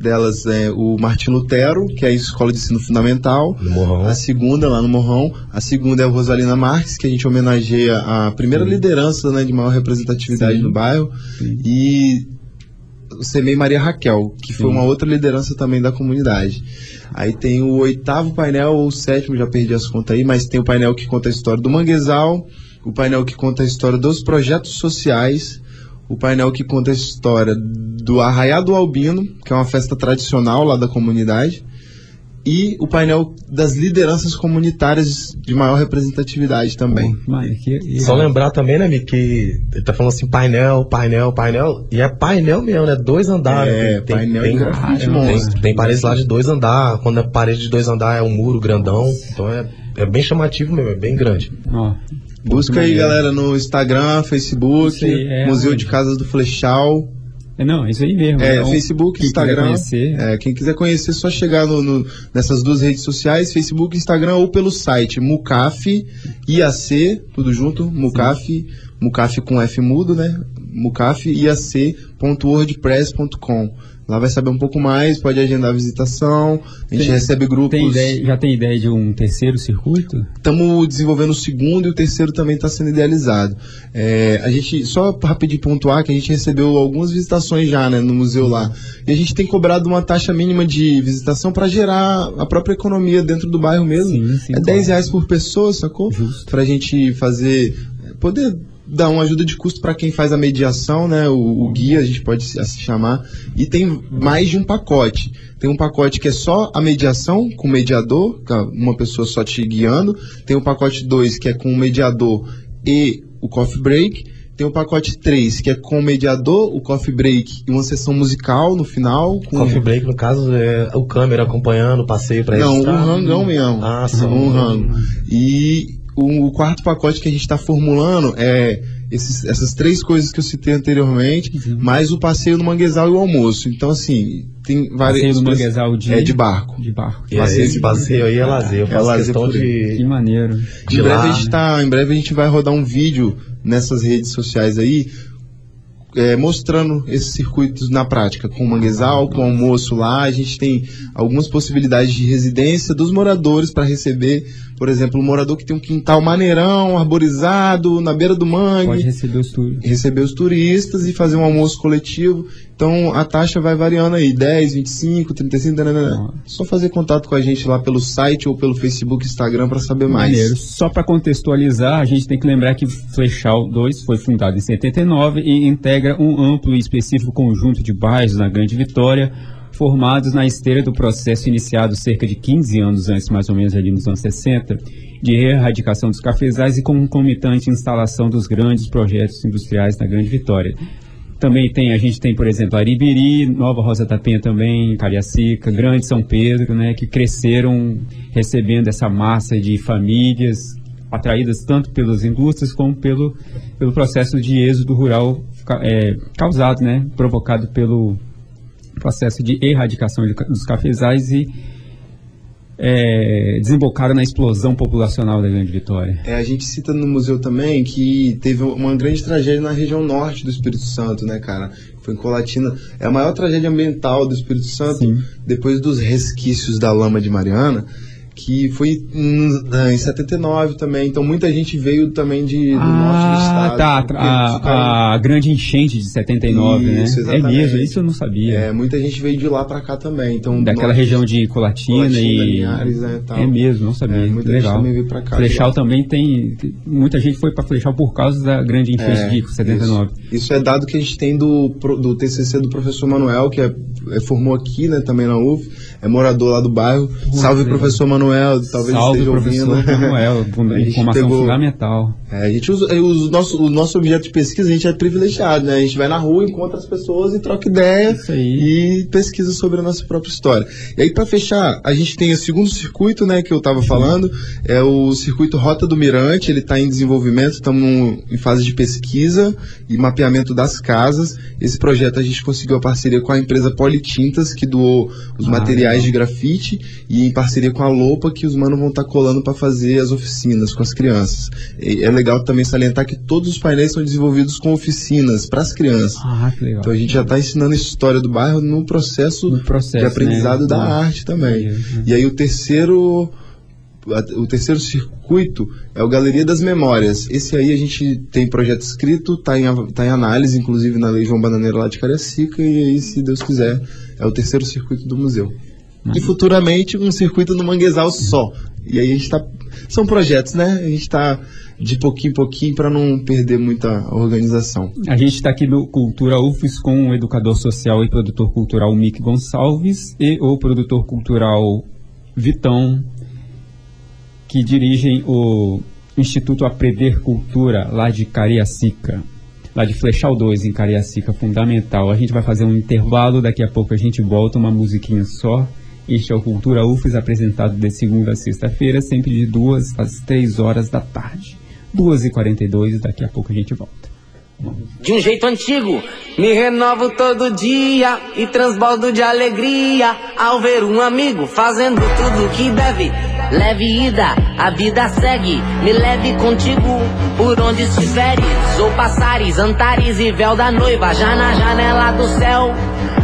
delas é o Martin Lutero, que é a escola de ensino fundamental. No Morrão. A segunda, lá no Morrão. A segunda é a Rosalina Marques, que a gente homenageia a primeira Sim. liderança né, de maior representatividade Sim. no bairro. Sim. E o Semei Maria Raquel, que foi uma outra liderança também da comunidade. Aí tem o oitavo painel, ou o sétimo, já perdi as contas aí, mas tem o painel que conta a história do manguezal, o painel que conta a história dos projetos sociais, o painel que conta a história do Arraiado Albino, que é uma festa tradicional lá da comunidade, e o painel das lideranças comunitárias de maior representatividade também. que, Só lembrar também, né, Mi, que ele tá falando assim, painel, painel, painel, e é painel mesmo, né? Dois andares. É, tem, painel tem, tem, tem, tem paredes lá de dois andares, quando é parede de dois andares é um muro grandão, então é, é bem chamativo mesmo, é bem grande. Ó, Busca aí, galera, no Instagram, Facebook, é, Museu de Casas do Flechal. É, não, é isso aí mesmo. É, então, Facebook, Instagram. É, quem quiser conhecer, é só chegar no, no, nessas duas redes sociais, Facebook, Instagram ou pelo site Mucaf, IAC, tudo junto, Mucaf, Mucaf com F mudo, né? mucafiac.wordpress.com. Lá vai saber um pouco mais, pode agendar a visitação, a gente tem, recebe grupos. Tem ideia, já tem ideia de um terceiro circuito? Estamos desenvolvendo o segundo e o terceiro também está sendo idealizado. É, a gente, só rapidinho pontuar que a gente recebeu algumas visitações já né, no museu lá. E a gente tem cobrado uma taxa mínima de visitação para gerar a própria economia dentro do bairro mesmo. Sim, sim, é claro. 10 reais por pessoa, sacou? Para a gente fazer. poder dá uma ajuda de custo para quem faz a mediação, né? O, o, guia, a gente pode se chamar. E tem mais de um pacote. Tem um pacote que é só a mediação com o mediador, uma pessoa só te guiando. Tem o pacote 2, que é com o mediador e o coffee break. Tem o pacote 3, que é com o mediador, o coffee break e uma sessão musical no final. Com... Coffee break, no caso, é o câmera acompanhando o passeio para Não, um rangão mesmo. Ah, sim. Um rango. E o quarto pacote que a gente está formulando é esses, essas três coisas que eu citei anteriormente, uhum. mais o passeio no manguezal e o almoço. Então, assim, tem várias. Passeio no manguezal de. É de barco. De barco. E passeio esse passeio aí é lazer. é lazer de. Que maneiro. De em, breve lá, a gente tá, em breve a gente vai rodar um vídeo nessas redes sociais aí é, mostrando esses circuitos na prática, com manguezal, com almoço lá. A gente tem algumas possibilidades de residência dos moradores para receber, por exemplo, um morador que tem um quintal maneirão, arborizado, na beira do mangue. Pode receber os, turistas. receber os turistas e fazer um almoço coletivo. Então a taxa vai variando aí, 10, 25, 35, danana. só fazer contato com a gente lá pelo site ou pelo Facebook, Instagram para saber mais. Maneiro. Só para contextualizar, a gente tem que lembrar que Flechal 2 foi fundado em 79 e integra um amplo e específico conjunto de bairros na Grande Vitória formados na esteira do processo iniciado cerca de 15 anos antes, mais ou menos ali nos anos 60, de erradicação dos cafezais e concomitante instalação dos grandes projetos industriais na Grande Vitória. Também tem, a gente tem, por exemplo, Aribiri, Nova Rosa da Penha também, Cariacica, Grande São Pedro, né, que cresceram recebendo essa massa de famílias atraídas tanto pelas indústrias como pelo, pelo processo de êxodo rural é, causado, né, provocado pelo processo de erradicação de, dos cafezais e é, desembocaram na explosão populacional da Grande Vitória. É, a gente cita no museu também que teve uma grande tragédia na região norte do Espírito Santo, né, cara? Foi em Colatina. É a maior tragédia ambiental do Espírito Santo, Sim. depois dos resquícios da lama de Mariana que foi em, em 79 também, então muita gente veio também de, do ah, norte do estado. Tá, a, a, grande enchente de 79, né? isso, né? Exatamente. É mesmo, isso eu não sabia. É, muita gente veio de lá para cá também. Então, Daquela norte, região de Colatina, Colatina e. Linhares, né, É mesmo, não sabia. É, muita Legal. gente também veio pra cá. Flechal também tem. Muita gente foi para Flechal por causa da grande enchente é, de 79. Isso. isso. é dado que a gente tem do, do TCC do professor Manuel, que é, é, formou aqui, né, também na UF, é morador lá do bairro. Salve, professor Manuel. Talvez Salve, esteja ouvindo. Manuel, informação pegou, fundamental. É, a gente usa, o, nosso, o nosso objeto de pesquisa, a gente é privilegiado, né? A gente vai na rua, encontra as pessoas e troca ideia e pesquisa sobre a nossa própria história. E aí, para fechar, a gente tem o segundo circuito, né, que eu estava falando, é o circuito Rota do Mirante, ele está em desenvolvimento, estamos em fase de pesquisa e mapeamento das casas. Esse projeto a gente conseguiu a parceria com a empresa Politintas, que doou os ah, materiais legal. de grafite, e em parceria com a roupa que os manos vão estar tá colando para fazer as oficinas com as crianças. E é legal também salientar que todos os painéis são desenvolvidos com oficinas para as crianças. Ah, que legal. Então a gente já está ensinando a história do bairro no processo, no processo de aprendizado né? da ah, arte também. É, é. E aí o terceiro o terceiro circuito é o Galeria das Memórias. Esse aí a gente tem projeto escrito, está em, tá em análise, inclusive na Lei João Bananeira lá de Cariacica, e aí, se Deus quiser, é o terceiro circuito do museu e futuramente um circuito no manguezal só. E aí a gente está. São projetos, né? A gente está de pouquinho em pouquinho para não perder muita organização. A gente está aqui no Cultura UFES com o educador social e produtor cultural Mick Gonçalves e o produtor cultural Vitão, que dirigem o Instituto Aprender Cultura lá de Cariacica. Lá de Flechal 2 em Cariacica, fundamental. A gente vai fazer um intervalo, daqui a pouco a gente volta, uma musiquinha só este é o Cultura UFES, apresentado de segunda a sexta-feira, sempre de duas às três horas da tarde. Duas e quarenta e dois, daqui a pouco a gente volta. De um jeito antigo, me renovo todo dia e transbordo de alegria ao ver um amigo fazendo tudo que deve. Leve ida, a vida segue, me leve contigo por onde estiveres, ou passares, antares e véu da noiva já na janela do céu.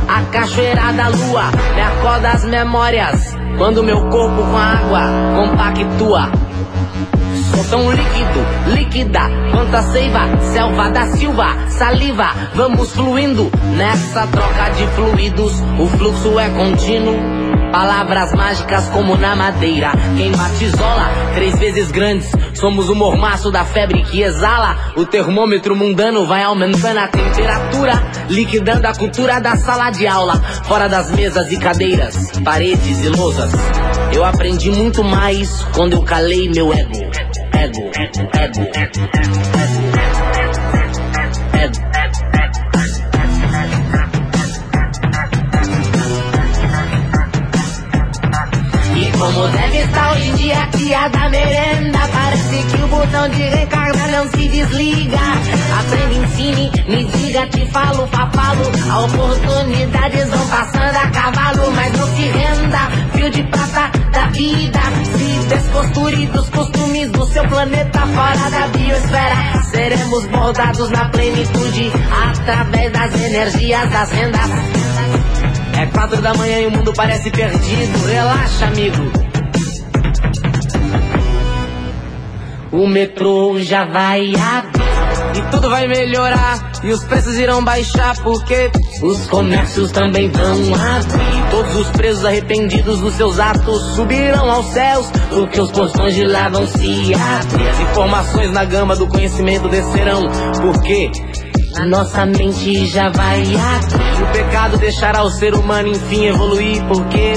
A cachoeira da lua me acorda as memórias. Quando meu corpo com a água compactua. Sou tão líquido, líquida, quanta seiva, selva da silva, saliva, vamos fluindo nessa troca de fluidos. O fluxo é contínuo Palavras mágicas como na madeira. Quem batizola, três vezes grandes. Somos o mormaço da febre que exala. O termômetro mundano vai aumentando a temperatura, liquidando a cultura da sala de aula. Fora das mesas e cadeiras, paredes e lousas. Eu aprendi muito mais quando eu calei meu ego. Ego, ego, ego. Como hoje em dia aqui a da merenda. Parece que o botão de recarga não se desliga. Aprende, ensine, me diga, te falo, papalo. Oportunidades vão passando a cavalo Mas não se renda, fio de prata da vida Se descosture dos costumes do seu planeta. Fora da biosfera Seremos moldados na plenitude Através das energias das rendas. É quatro da manhã e o mundo parece perdido. Relaxa, amigo. O metrô já vai abrir. E tudo vai melhorar. E os preços irão baixar porque os comércios também vão abrir. Todos os presos arrependidos dos seus atos subirão aos céus. Porque os portões de lá vão se abrir. As informações na gama do conhecimento descerão. Porque nossa mente já vai abrir. O pecado deixará o ser humano enfim evoluir, porque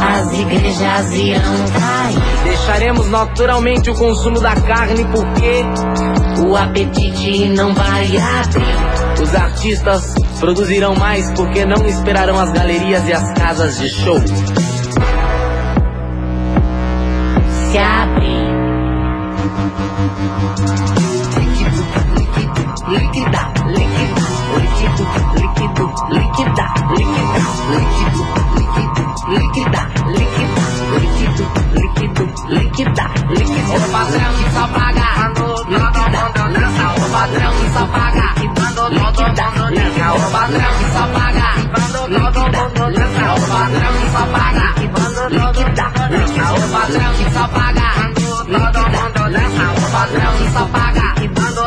as igrejas irão cair. Deixaremos naturalmente o consumo da carne, porque o apetite não vai abrir. Os artistas produzirão mais porque não esperarão as galerias e as casas de show. Se abre. O patrão que só paga, líquida, líquida. O patrão que só paga, líquida, líquida. O patrão que só paga, líquida, líquida. O patrão que só paga. O patrão que só paga, líquida, líquida. O patrão que só paga, líquida,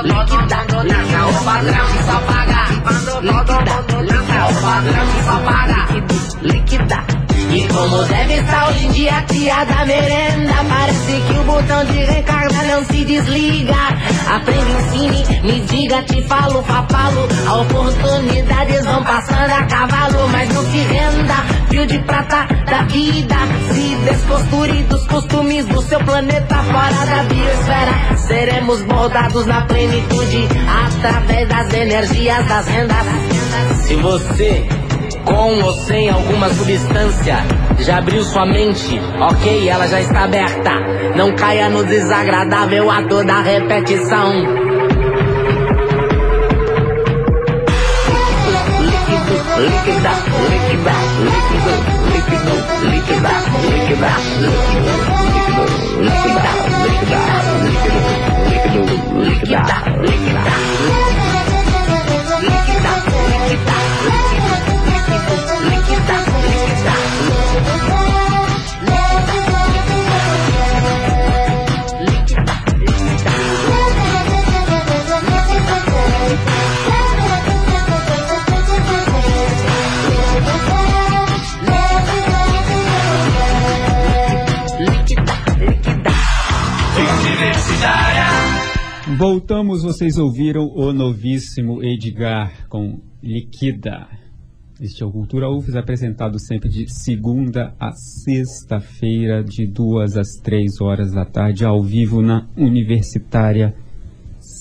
líquida. O patrão que só paga, líquida, líquida. O patrão que só paga, líquida. E como deve estar hoje em dia a tia da merenda Parece que o botão de recarga não se desliga. Aprenda, ensine, me diga, te falo, falo Oportunidades vão passando a cavalo Mas não se renda, fio de prata da vida Se descosture dos costumes do seu planeta. Fora da biosfera Seremos moldados na plenitude Através das energias das rendas. Se você com ou sem alguma substância. Já abriu sua mente, ok, ela já está aberta. Não caia no desagradável ato da repetição. Líquida, líquida, líquido, líquido, líquida, líquida, líquido, líquido, líquida, líquida, líquido, líquido, líquida, líquida, Voltamos, vocês ouviram o novíssimo Edgar com Liquida. Este é o Cultura UFES, apresentado sempre de segunda a sexta-feira, de duas às três horas da tarde, ao vivo na Universitária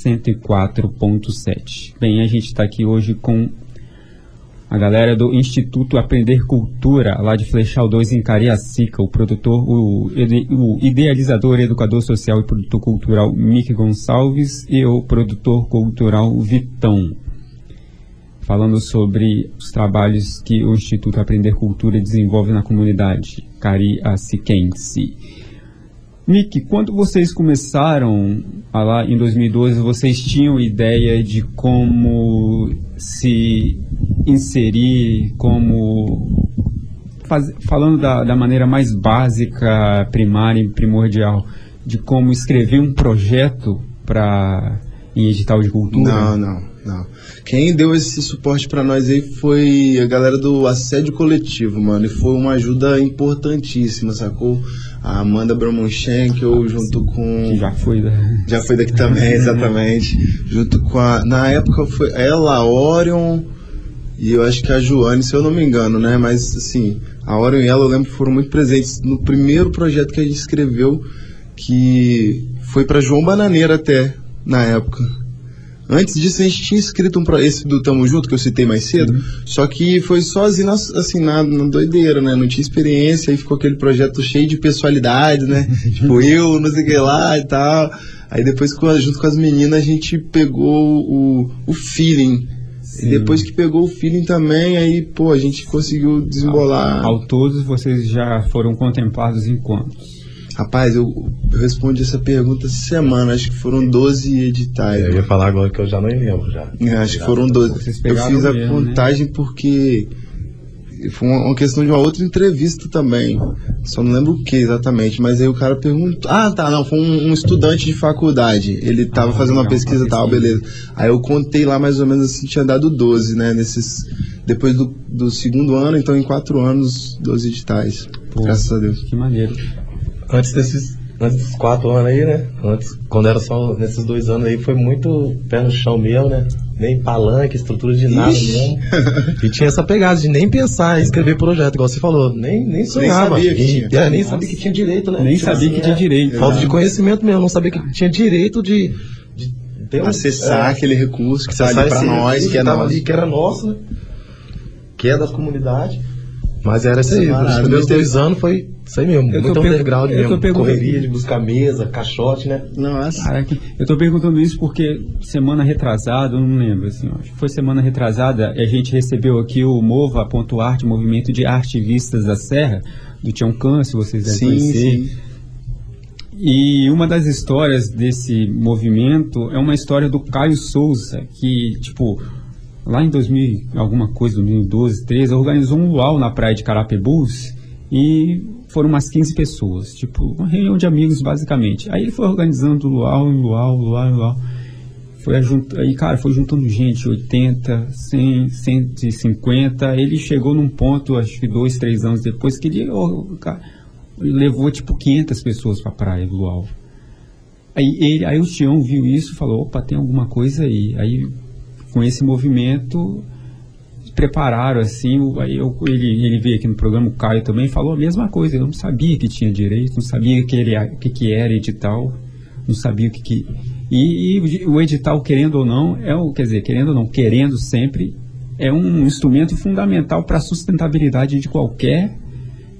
104.7. Bem, a gente está aqui hoje com a galera do Instituto Aprender Cultura, lá de Flechal 2 em Cariacica, o produtor, o, o idealizador, educador social e produtor cultural Mick Gonçalves e o produtor cultural Vitão. Falando sobre os trabalhos que o Instituto Aprender Cultura desenvolve na comunidade cariaciquense. Mick, quando vocês começaram lá em 2012, vocês tinham ideia de como se inserir, como faz- falando da, da maneira mais básica, primária e primordial, de como escrever um projeto para em edital de cultura? Não, não, não. Quem deu esse suporte pra nós aí foi a galera do Assédio Coletivo, mano. E foi uma ajuda importantíssima, sacou? A Amanda Bramonschenkel junto com. Que já foi da... Já foi daqui também, exatamente. Junto com a. Na época foi ela, Orion e eu acho que a Joane, se eu não me engano, né? Mas assim, a Orion e ela eu lembro que foram muito presentes no primeiro projeto que a gente escreveu, que foi para João Bananeira até, na época. Antes disso a gente tinha escrito um esse do Tamo Junto que eu citei mais cedo, só que foi sozinho assim na, na doideira, né? Não tinha experiência, aí ficou aquele projeto cheio de personalidade, né? tipo eu, não sei o que lá e tal. Aí depois junto com as meninas a gente pegou o, o feeling. E depois que pegou o feeling também, aí, pô, a gente conseguiu desembolar. Ao todos vocês já foram contemplados em quantos? Rapaz, eu, eu respondi essa pergunta essa semana, acho que foram 12 editais. Eu ia falar agora que eu já não lembro já. É, acho que foram 12. Vocês Eu fiz a mesmo, né? contagem porque foi uma, uma questão de uma outra entrevista também. Só não lembro o que exatamente, mas aí o cara perguntou. Ah, tá, não, foi um, um estudante de faculdade. Ele tava Ah, fazendo uma legal, pesquisa e uma tal, beleza. Aí eu contei lá mais ou menos assim, tinha dado 12, né? Nesses. Depois do, do segundo ano, então em quatro anos, 12 editais. Pô. Graças a Deus. Que maneiro. Antes desses antes dos quatro anos aí, né? Antes, quando era só nesses dois anos aí, foi muito pé no chão mesmo, né? Nem palanque, estrutura de nada Ixi. mesmo. E tinha essa pegada de nem pensar em escrever projeto, igual você falou. Nem, nem sonhava. sabia que E- tinha. é, nem sabia que tinha direito, né? Nem Tipo sabia assim, que tinha é, direito. Falta de conhecimento mesmo, não sabia que tinha direito de, de ter um- Acessar é, aquele recurso que está acessar ali pra nós, recurso que é nosso. ali, que era nosso, né? Que é da comunidade. Mas era isso aí. Os primeiros dois anos foi isso aí mesmo. Eu tô muito underground eu tô mesmo. perguntando- Correria de buscar mesa, caixote, né? Nossa. Caraca, eu tô perguntando isso porque semana retrasada, eu não lembro, assim, acho que foi semana retrasada, a gente recebeu aqui o Mova.arte, Movimento de Artivistas da Serra, do Tião Câncer, vocês devem Sim, conhecer. sim. E uma das histórias desse movimento é uma história do Caio Souza, que, tipo, lá em 2000, alguma coisa, 2012, 13, organizou um luau na praia de Carapebus e foram umas 15 pessoas, tipo, uma reunião de amigos, basicamente. Aí ele foi organizando luau, luau, luau, luau. Foi aí, cara, foi juntando gente, 80, 100, 150. Ele chegou num ponto, acho que dois, três anos depois, que ele, cara, levou tipo 500 pessoas pra praia do Luau. Aí, ele, aí o Tião viu isso e falou: opa, tem alguma coisa aí. Aí, com esse movimento, prepararam assim. eu- ele, ele veio aqui no programa, o Caio também falou a mesma coisa. Eu não sabia que tinha direito, não sabia que ele, que, que era edital, não sabia o que. que e, e o edital, querendo ou não, é o, quer dizer, querendo ou não, querendo sempre, é um instrumento fundamental para a sustentabilidade de qualquer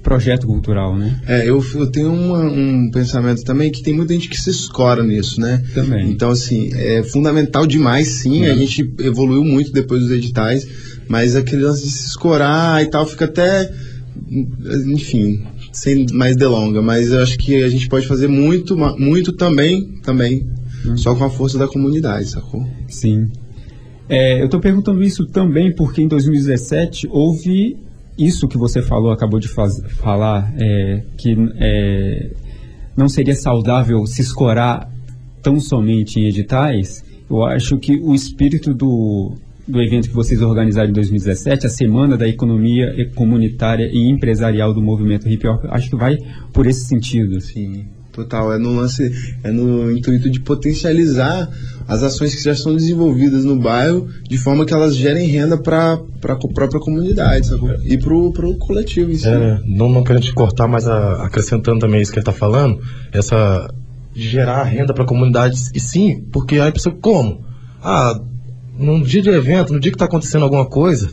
projeto cultural, né? É, eu, eu tenho uma- um pensamento também que tem muita gente que se escora nisso, né? Também. Então, assim, é fundamental demais, sim. A gente evoluiu muito depois dos editais, mas aquele lance de se escorar e tal fica até. Enfim, sem mais delonga. Mas eu acho que a gente pode fazer muito, muito também, também, só com a força da comunidade, sacou? Sim. É, eu estou perguntando isso também porque em 2017 houve isso que você falou, acabou de faz- falar, é, que é, não seria saudável se escorar tão somente em editais. Eu acho que o espírito do, do evento que vocês organizaram em 2017, a Semana da Economia Comunitária e Empresarial do Movimento Hip Hop, acho que vai por esse sentido. Sim, total. É no lance, é no intuito de potencializar as ações que já são desenvolvidas no bairro, de forma que elas gerem renda para a própria comunidade? E pro, pro coletivo si. É, não, não querendo te cortar, mas a- acrescentando também isso que ele está falando, essa gerar renda para a comunidade, e sim, porque aí a pessoa, como? Ah, num dia de evento, no dia que está acontecendo alguma coisa,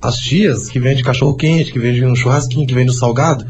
as tias que vendem cachorro quente, que vendem um churrasquinho, que vendem um salgado,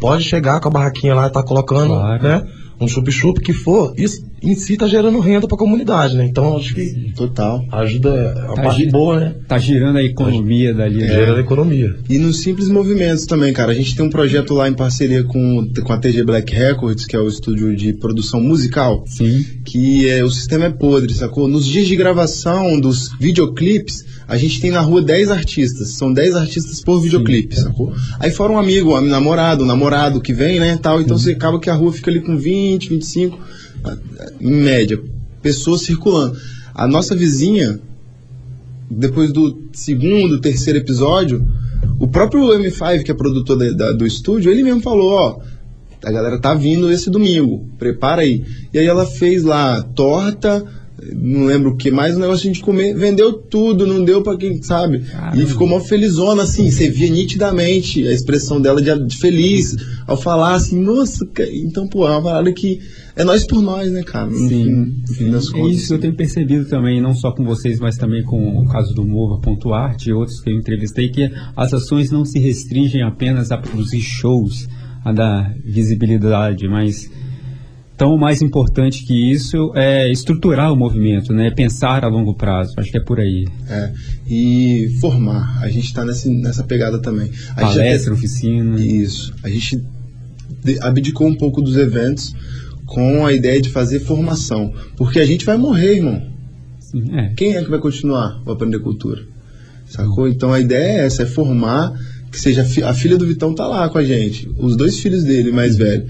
pode chegar com a barraquinha lá e tá colocando, Claro. né? Um chup-chup que for, isso em si tá gerando renda para a comunidade, né? Então acho que Total. ajuda, uma Tá parte boa, né? Tá girando a economia dali. né? Gera economia. E nos simples movimentos também, cara. A gente tem um projeto lá em parceria com, com a TG Black Records, que é o estúdio de produção musical. Sim. que é, o sistema é podre, sacou? Nos dias de gravação dos videoclipes, a gente tem na rua 10 artistas. São 10 artistas por videoclipe, sacou? Aí fora um amigo, um namorado, um namorado que vem, né, tal. Então você acaba que a rua fica ali com 20, 25, ah, em média, pessoas circulando. A nossa vizinha, depois do segundo, terceiro episódio, o próprio M5, que é produtor da- da- do estúdio, ele mesmo falou, ó, a galera tá vindo esse domingo, prepara aí. E aí ela fez lá torta, não lembro o que mais, um negocinho de comer, vendeu tudo, não deu pra quem sabe. Caramba. E ficou mó felizona, assim, você via nitidamente a expressão dela de, de feliz ao falar assim, nossa, então, pô, é uma parada que é nós por nós, né, cara? No Sim, fim- das É contas. Isso eu tenho percebido também, não só com vocês, mas também com o caso do Mova.art e outros que eu entrevistei, que as ações não se restringem apenas a produzir shows, a dar visibilidade, mas tão mais importante que isso é estruturar o movimento, né? pensar a longo prazo. Acho que é por aí. É, e formar. A gente tá nesse, nessa pegada também. A gente Palestra, até- oficina. Isso. A gente abdicou um pouco dos eventos com a ideia de fazer formação. Porque a gente vai morrer, irmão. Sim, é. Quem é que vai continuar a aprender cultura? Sacou? Então a ideia é essa, é formar, que seja a filha do Vitão tá lá com a gente. Os dois filhos dele, mais velho,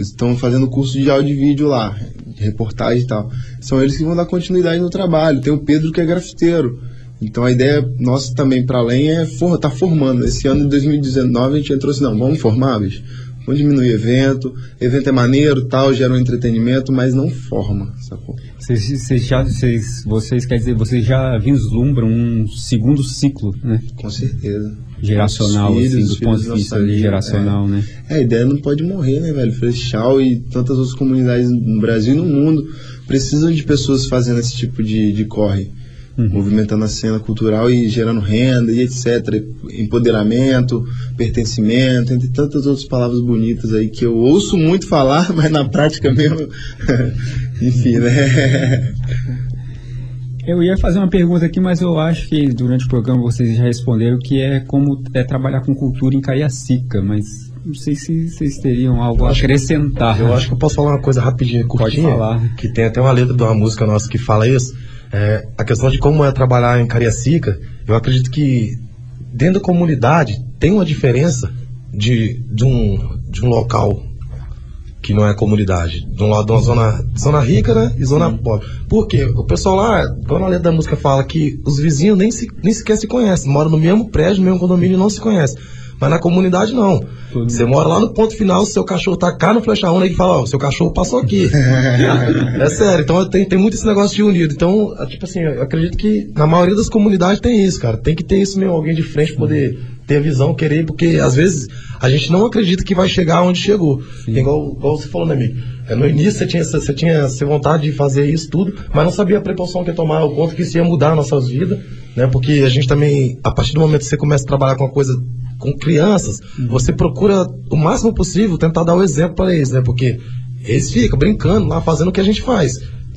estão fazendo curso de áudio e vídeo lá, de reportagem e tal. São eles que vão dar continuidade no trabalho. Tem o Pedro que é grafiteiro. Então a ideia nossa também para além é for, tá formando. Esse ano de 2019 a gente entrou assim, não, vamos formar, bicho. vamos diminuir evento, evento é maneiro, tal, gera um entretenimento, mas não forma, sacou? Vocês, vocês já, vocês, vocês, quer dizer, vocês já vislumbram um segundo ciclo, né? Com certeza. Geracional, Os filhos, assim, do ponto de vista vida, geracional, né? É, a ideia não pode morrer, né, velho? Flechal e tantas outras comunidades no Brasil e no mundo precisam de pessoas fazendo esse tipo de, de corre. Uhum. Movimentando a cena cultural e gerando renda e etc. Empoderamento, pertencimento, entre tantas outras palavras bonitas aí que eu ouço muito falar, mas na prática mesmo. Enfim, né? Eu ia fazer uma pergunta aqui, mas eu acho que durante o programa vocês já responderam que é como é trabalhar com cultura em Cariacica, mas não sei se vocês teriam algo a acrescentar. Eu acho que eu posso falar uma coisa rapidinho, curtinha. falar. Que tem até uma letra de uma música nossa que fala isso. É, a questão de como é trabalhar em Cariacica, eu acredito que dentro da comunidade tem uma diferença de, de, um, de um local que não é comunidade. De um lado, de uma zona, zona rica né, e zona pobre. Por quê? O pessoal lá, quando a letra da música fala que os vizinhos nem, se, nem sequer se conhecem, moram no mesmo prédio, no mesmo condomínio e não se conhecem. Mas na comunidade não. Você mora lá no ponto final, seu cachorro tá cá no flecha onda e fala, ó, seu cachorro passou aqui. é sério, então tem, tem muito esse negócio de unido. Então, é, tipo assim, eu acredito que na maioria das comunidades tem isso, cara. Tem que ter isso mesmo, alguém de frente poder ter a visão, querer, porque às vezes a gente não acredita que vai chegar onde chegou. Igual, igual você falou, né, amigo? É, No início você tinha, essa- você tinha essa vontade de fazer isso tudo, mas não sabia a precaução que ia tomar, o quanto que isso ia mudar nossas vidas, né? Porque a gente também, a partir do momento que você começa a trabalhar com uma coisa com crianças, você procura o máximo possível tentar dar o exemplo para eles, né? Porque eles ficam brincando lá, fazendo o que a gente faz.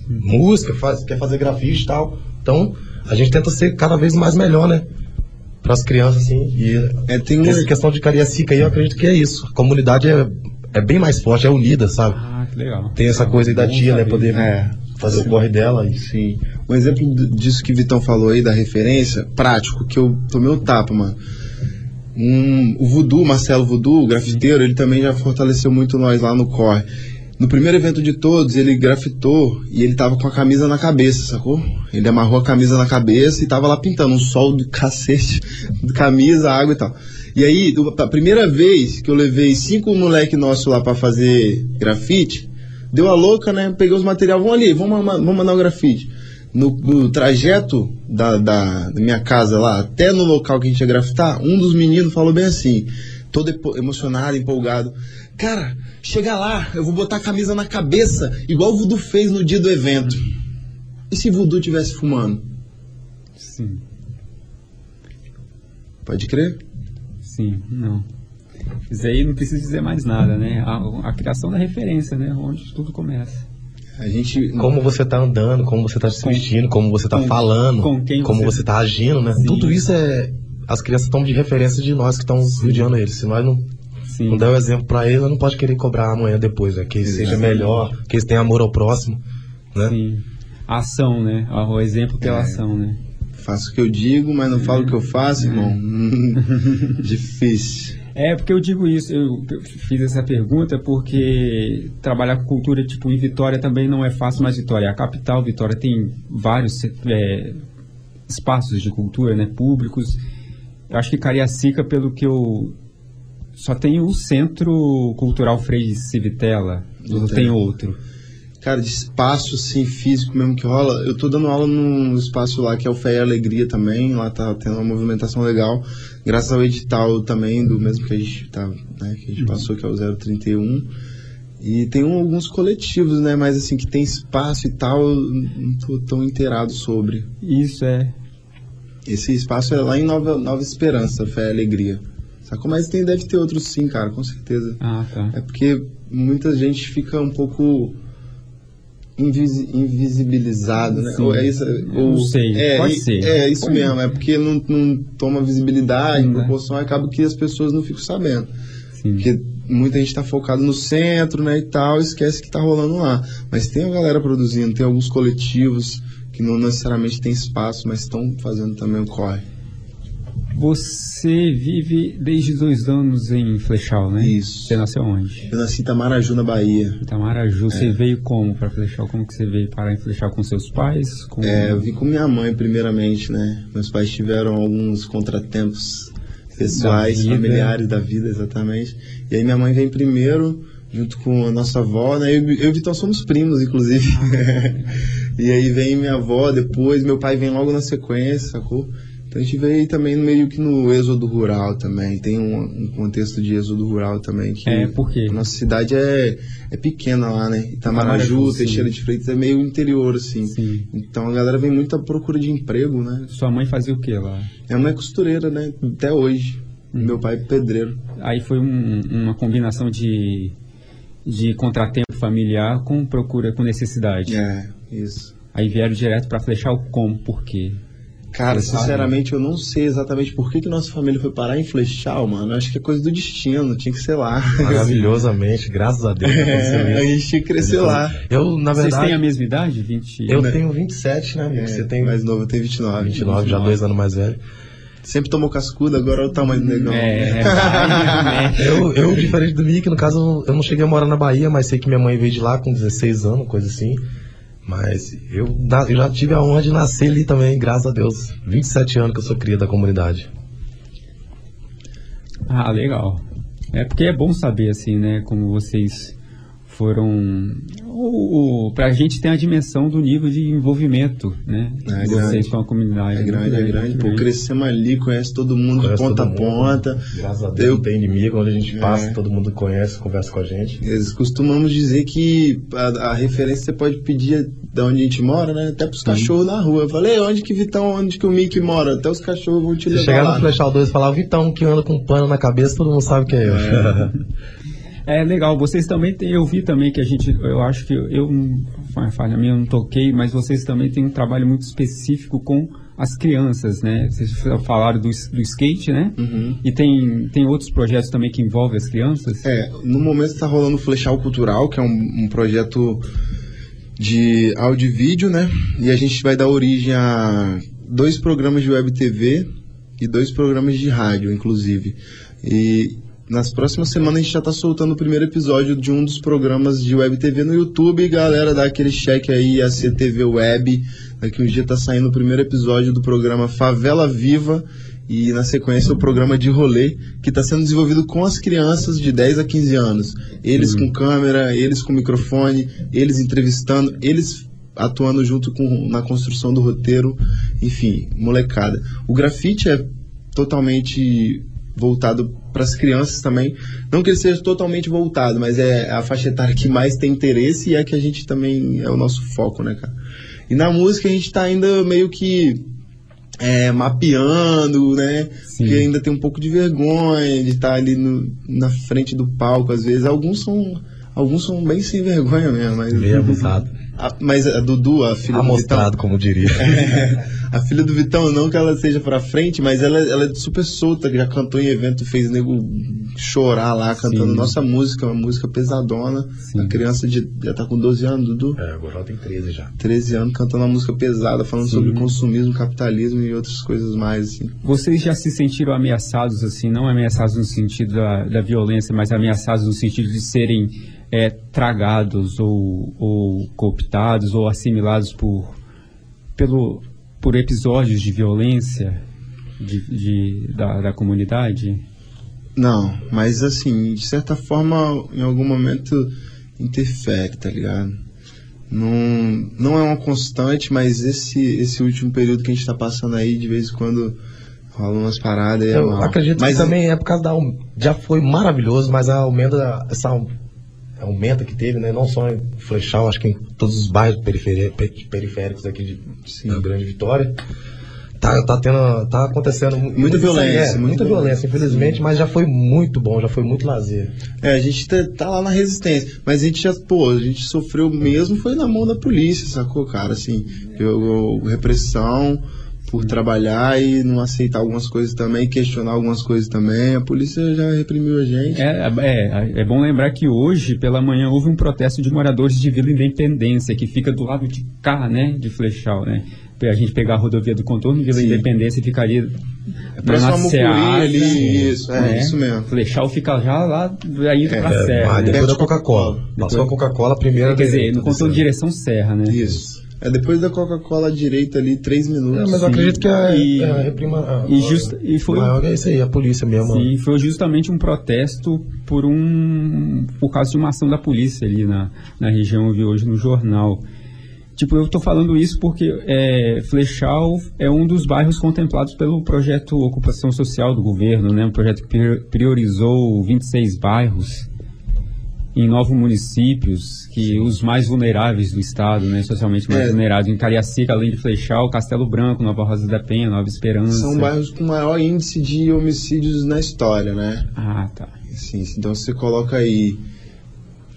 Música, faz, quer fazer grafite e tal. Então, a gente tenta ser cada vez mais melhor, né? Para as crianças, assim. E É, tem um, essa questão de Cariacica aí, eu acredito que é isso. A comunidade é, é bem mais forte, é unida, sabe? Ah, que legal. Tem essa coisa aí da tia, né? Poder É. fazer o corre dela. E... Sim. Um exemplo disso que o Vitão falou aí, da referência, prático, que eu tomei o tapa, mano. Um, o Voodoo, Marcelo Voodoo, o grafiteiro, ele também já fortaleceu muito nós lá no Corre. No primeiro evento de todos, ele grafitou e ele tava com a camisa na cabeça, sacou? Ele amarrou a camisa na cabeça e tava lá pintando um sol do cacete, camisa, água e tal. E aí, a primeira vez que eu levei cinco moleque nosso lá pra fazer grafite, deu a louca, né? Peguei os materiais, vamos ali, vamos, vamos mandar o grafite. No, no trajeto da, da, da minha casa lá até no local que a gente ia grafitar, um dos meninos falou bem assim, todo emocionado, empolgado. Cara, chega lá, eu vou botar a camisa na cabeça, igual o Voodoo fez no dia do evento. E se Voodoo tivesse fumando? Sim, Pode crer? sim, não. Isso aí não precisa dizer mais nada, né? A, a criação da referência, né? Onde tudo começa. A gente. Como você tá andando, como você tá se vestindo, como você tá com- falando, com quem como você- você tá agindo, né? Sim. Tudo isso é. As crianças estão de referência de nós que estão rodeando eles. Se nós não, Sim. não der o exemplo pra eles, nós não pode querer cobrar amanhã depois, né? Que seja Exatamente. melhor, que eles tenham amor ao próximo, né? Sim. Ação, né? O exemplo pela É. ação, né? Faço o que eu digo, mas não falo o que eu faço, irmão. Difícil. É, porque eu digo isso, eu eu fiz essa pergunta porque trabalhar com cultura, tipo, em Vitória também não é fácil, mas Vitória é a capital, Vitória tem vários é, espaços de cultura, né, públicos. Eu acho que Cariacica, pelo que eu... Só tem o Centro Cultural Frei Civitella, não Não tem tem. outro. Cara, de espaço assim, físico mesmo que rola. Eu tô dando aula num espaço lá que é o Fé e Alegria também. Lá tá tendo uma movimentação legal. Graças ao edital também, do mesmo que a gente, tá, né, que a gente passou, que é o 031. E tem um- alguns coletivos, né? Mas assim, que tem espaço e tal, não tô tão inteirado sobre. Isso é... Esse espaço é lá em Nova, Nova Esperança, Fé e Alegria. Sacou? Mas tem, deve ter outros sim, cara, com certeza. Ah, tá. É porque muita gente fica um pouco invisi- invisibilizado, né? Sim. Ou é isso, ou, não sei, é, pode e- ser. É isso Pode. mesmo, é porque não, não toma visibilidade, Né? proporção, acaba que as pessoas não ficam sabendo. Sim. Porque muita gente tá focado no centro, né, e tal, e esquece que tá rolando lá. Mas tem a galera produzindo, tem alguns coletivos que não necessariamente tem espaço, mas estão fazendo também o corre. Você vive desde dois anos em Flechal, né? Isso. Você nasceu onde? Eu nasci em Itamaraju, na Bahia. Itamaraju, É. você veio como para Flechal? Como que você veio parar em Flechal com seus pais? Com... É, eu vim com minha mãe primeiramente, né? Meus pais tiveram alguns contratempos pessoais, familiares da vida, exatamente. E aí minha mãe vem primeiro, junto com a nossa avó, né? Eu, eu e Vitão somos primos, inclusive. e aí vem minha avó depois, meu pai vem logo na sequência, sacou? Então a gente veio também meio que no êxodo rural também. Tem um, um contexto de êxodo rural também. Que É, por quê? a Nossa cidade é, é pequena lá, né? Itamaraju. Teixeira de Freitas é meio interior, assim. Sim. Então a galera vem muito à procura de emprego, né? Sua mãe fazia o que lá? Minha mãe é costureira, né? Até hoje. Hum. Meu pai é pedreiro. Aí foi um- uma combinação de, de contratempo familiar com procura, com necessidade. É, isso. Aí vieram direto pra flechar o como, por quê? Cara, sinceramente, eu não sei exatamente por que, que nossa família foi parar em Flechal, mano. Eu Acho que é coisa do destino, tinha que ser lá. Maravilhosamente, graças a Deus. É, a gente tinha que crescer lá. Eu, na Vocês têm verdade, a mesma idade? 20? eu tenho 27, né, amigo? É, Você tem mais novo, eu tenho 29. 29, já dois anos mais velho. Sempre tomou cascudo, agora olha o tamanho do negão. É, vai, né? Eu, eu, diferente do Mickey, no caso, eu não cheguei a morar na Bahia, mas sei que minha mãe veio de lá com 16 anos, coisa assim. Mas eu, eu já tive a honra de nascer ali também, graças a Deus. 27 anos que eu sou cria da comunidade. Ah, legal. É porque é bom saber, assim, né, como vocês foram... O, pra gente ter a dimensão do nível de envolvimento, né, É de vocês grande. com a comunidade. É grande, é Muito grande. Pô, muito crescemos ali, conhece todo mundo Conhece de ponta todo a mundo. ponta. Graças a Deus Eu- não tem inimigo, onde a gente É. passa, todo mundo conhece, conversa com a gente. Eles costumamos dizer que a, a referência você pode pedir de onde a gente mora, né? Até pros cachorros na rua. Eu falei, onde que Vitão, onde que o Mickey mora? Até os cachorros vão te levar chegar no Flechal 2 e falar, o Vitão que anda com pano na cabeça, todo mundo sabe que é eu. É legal, vocês também têm, eu vi também que a gente, eu acho que eu, fa- falha minha, eu não toquei, mas vocês também têm um trabalho muito específico com as crianças, né? Vocês falaram do, do skate, né? Uhum. E tem, tem outros projetos também que envolvem as crianças? É, no momento está rolando o Flechal Cultural, que é um, um projeto de áudio e vídeo, né? E a gente vai dar origem a dois programas de web TV e dois programas de rádio, inclusive. E nas próximas semanas a gente já está soltando o primeiro episódio de um dos programas de web TV no YouTube. Galera, dá aquele check aí, a CTV Web. Daqui um dia tá saindo o primeiro episódio do programa Favela Viva. E na sequência o programa de rolê, que está sendo desenvolvido com as crianças de 10 a 15 anos. Eles com câmera, eles com microfone, eles entrevistando, eles atuando junto com na construção do roteiro, enfim, molecada. O grafite é totalmente voltado para as crianças também. Não que ele seja totalmente voltado, mas é a faixa etária que mais tem interesse e é que a gente também é o nosso foco, né, cara? E na música a gente tá ainda meio que é, mapeando, né? Sim. Porque ainda tem um pouco de vergonha de estar ali no- na frente do palco, às vezes. Alguns são, alguns são bem sem vergonha mesmo, mas. Meio abusado. A- mas a Dudu, a filha do Vitão, Amostrado, como diria. a filha do Vitão, não que ela seja pra frente, mas ela, ela é super solta, que já cantou em evento, fez nego chorar lá, cantando Sim. nossa música, uma música pesadona. Sim. A criança de- já tá com 12 anos, Dudu. É, agora ela tem 13 já. 13 anos cantando uma música pesada, falando Sim. sobre consumismo, capitalismo e outras coisas mais, assim. Vocês já se sentiram ameaçados, assim, não ameaçados no sentido da, da violência, mas ameaçados no sentido de serem é, tragados ou, ou cooptados ou assimilados por, pelo, por episódios de violência de, de- da, da comunidade? Não, mas assim, de certa forma, em algum momento interfere, tá ligado? Não, não é uma constante, mas esse, esse último período que a gente tá passando aí, de vez em quando rolam umas paradas e é Eu mal. acredito mas que também é por causa da. Já foi maravilhoso, mas a aumenta, essa aumenta que teve, né? Não só em Flechal, acho que em todos os bairros periféricos aqui de Sim. da Grande Vitória. Tá, tá tendo. Tá acontecendo mu- Muita violência, é, muita muita violência, infelizmente, mas já foi muito bom, já foi muito lazer. É, a gente tá, tá lá na resistência, mas a gente já, pô, a gente sofreu mesmo, foi na mão da polícia, sacou, cara? Assim, eu, eu- repressão por trabalhar e não aceitar algumas coisas também, questionar algumas coisas também. A polícia já reprimiu a gente. É, é, é bom lembrar que hoje, pela manhã, houve um protesto de moradores de Vila Independência, que fica do lado de cá, né, de Flechal, né? A gente pegar a rodovia do contorno, Vila Sim. Independência ficaria É próximo a Mucuri Ceasa, ali, isso, é, né? isso mesmo. Flechal fica já lá, aí indo pra É, Serra, mas né? depois da Coca-Cola. Passou a Coca-Cola primeiro. Quer dizer, no contorno de direção Serra, né? Isso. É depois da Coca-Cola à direita ali, três minutos. É, mas eu acredito que a, E- a reprima. a- e justa- e foi- maior é isso aí, a polícia mesmo. Sim, foi justamente um protesto por um por causa de uma ação da polícia ali na, na região, eu vi hoje no jornal. Tipo, eu tô falando isso porque é, Flechal é um dos bairros contemplados pelo projeto Ocupação Social do governo, né? Um projeto que prior- priorizou 26 bairros em nove municípios, que os mais vulneráveis do estado, né? Socialmente mais É. vulneráveis. Em Cariacica, além de Flechal, Castelo Branco, Nova Rosa da Penha, Nova Esperança. São bairros com maior índice de homicídios na história, né? Ah, tá. Assim, então você coloca aí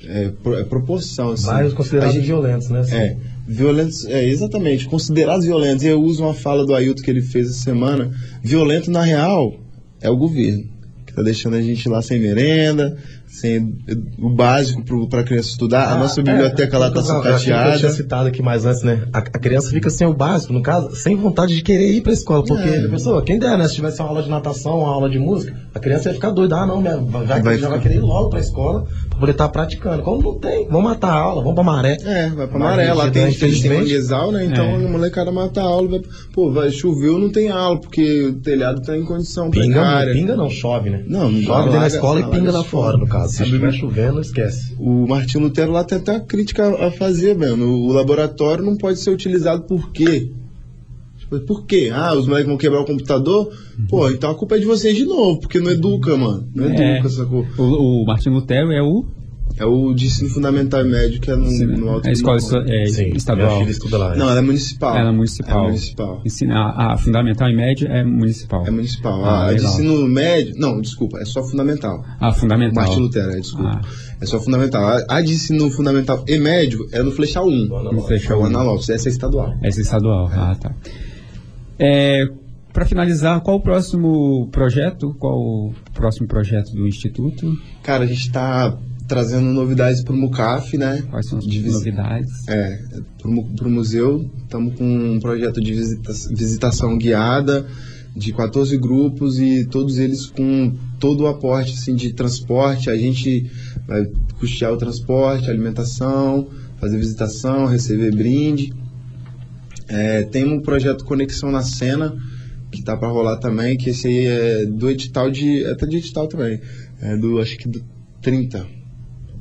é, pro- é proporção. Assim. Bairros considerados gente- violentos, né? É, violentos, é, exatamente, considerados violentos. E eu uso uma fala do Ailton que ele fez essa semana. Violento, na real, é o governo, que tá deixando a gente lá sem merenda, sem o básico para a criança estudar. a nossa biblioteca lá tá aquilo que eu- tinha sucateada. citado aqui mais antes, né? A, a criança fica sem o básico, no caso, sem vontade de querer ir pra escola. Porque, É. pessoa, quem der, né? Se tivesse uma aula de natação, uma aula de música, a criança ia ficar doida. Ah, não, minha, vai, Vai já vai querer ir logo pra escola pra poder estar praticando. Como não tem? Vamos matar a aula, vamos pra maré. É, vai pra Mas, Maré, lá tem, infelizmente- manguezal, né? Então É. a molecada mata a aula. Vai, pô, vai, choveu, não tem aula, porque o telhado tá em condição Pinga, precária. pinga não, chove, né? Não, não chove dentro da alaga- escola e pinga lá fora, no caso. Se estiver chovendo, esquece. O Martin Lutero lá tem até uma crítica a fazer, mano. O laboratório não pode ser utilizado por quê? Tipo, por quê? Ah, os moleques vão quebrar o computador? Pô, então a culpa é de vocês de novo, porque não educa, mano. Não É. educa, sacou? O, o Martin Lutero é o É o de ensino fundamental e médio, que é no, no alto a escola é, Sim, estadual. minha filha estuda lá. Não, ela é municipal. Ela é municipal. É municipal. Ensina, a, a fundamental e média é municipal. É municipal. Ah, a de ensino médio. Não, desculpa, é só fundamental. Ah, fundamental. Martin Lutero, é, desculpa. Ah. É só fundamental. A, a de ensino fundamental e médio é no Flechal 1. No Flechal É o 1. Ana Lopes, essa é estadual. Essa é estadual. Ah, tá. É, para finalizar, qual o próximo projeto? Qual o próximo projeto do Instituto? Cara, a gente tá trazendo novidades pro Mucaf, né? Quais são as novidades? É, mu- pro museu, estamos com um projeto de visita- visitação guiada de 14 grupos e todos eles com todo o aporte assim, de transporte. A gente vai custear o transporte, alimentação, fazer visitação, receber brinde. É, tem um projeto Conexão na Cena, que tá para rolar também, que esse aí é do edital de. É até de edital também. É do, acho que do 30.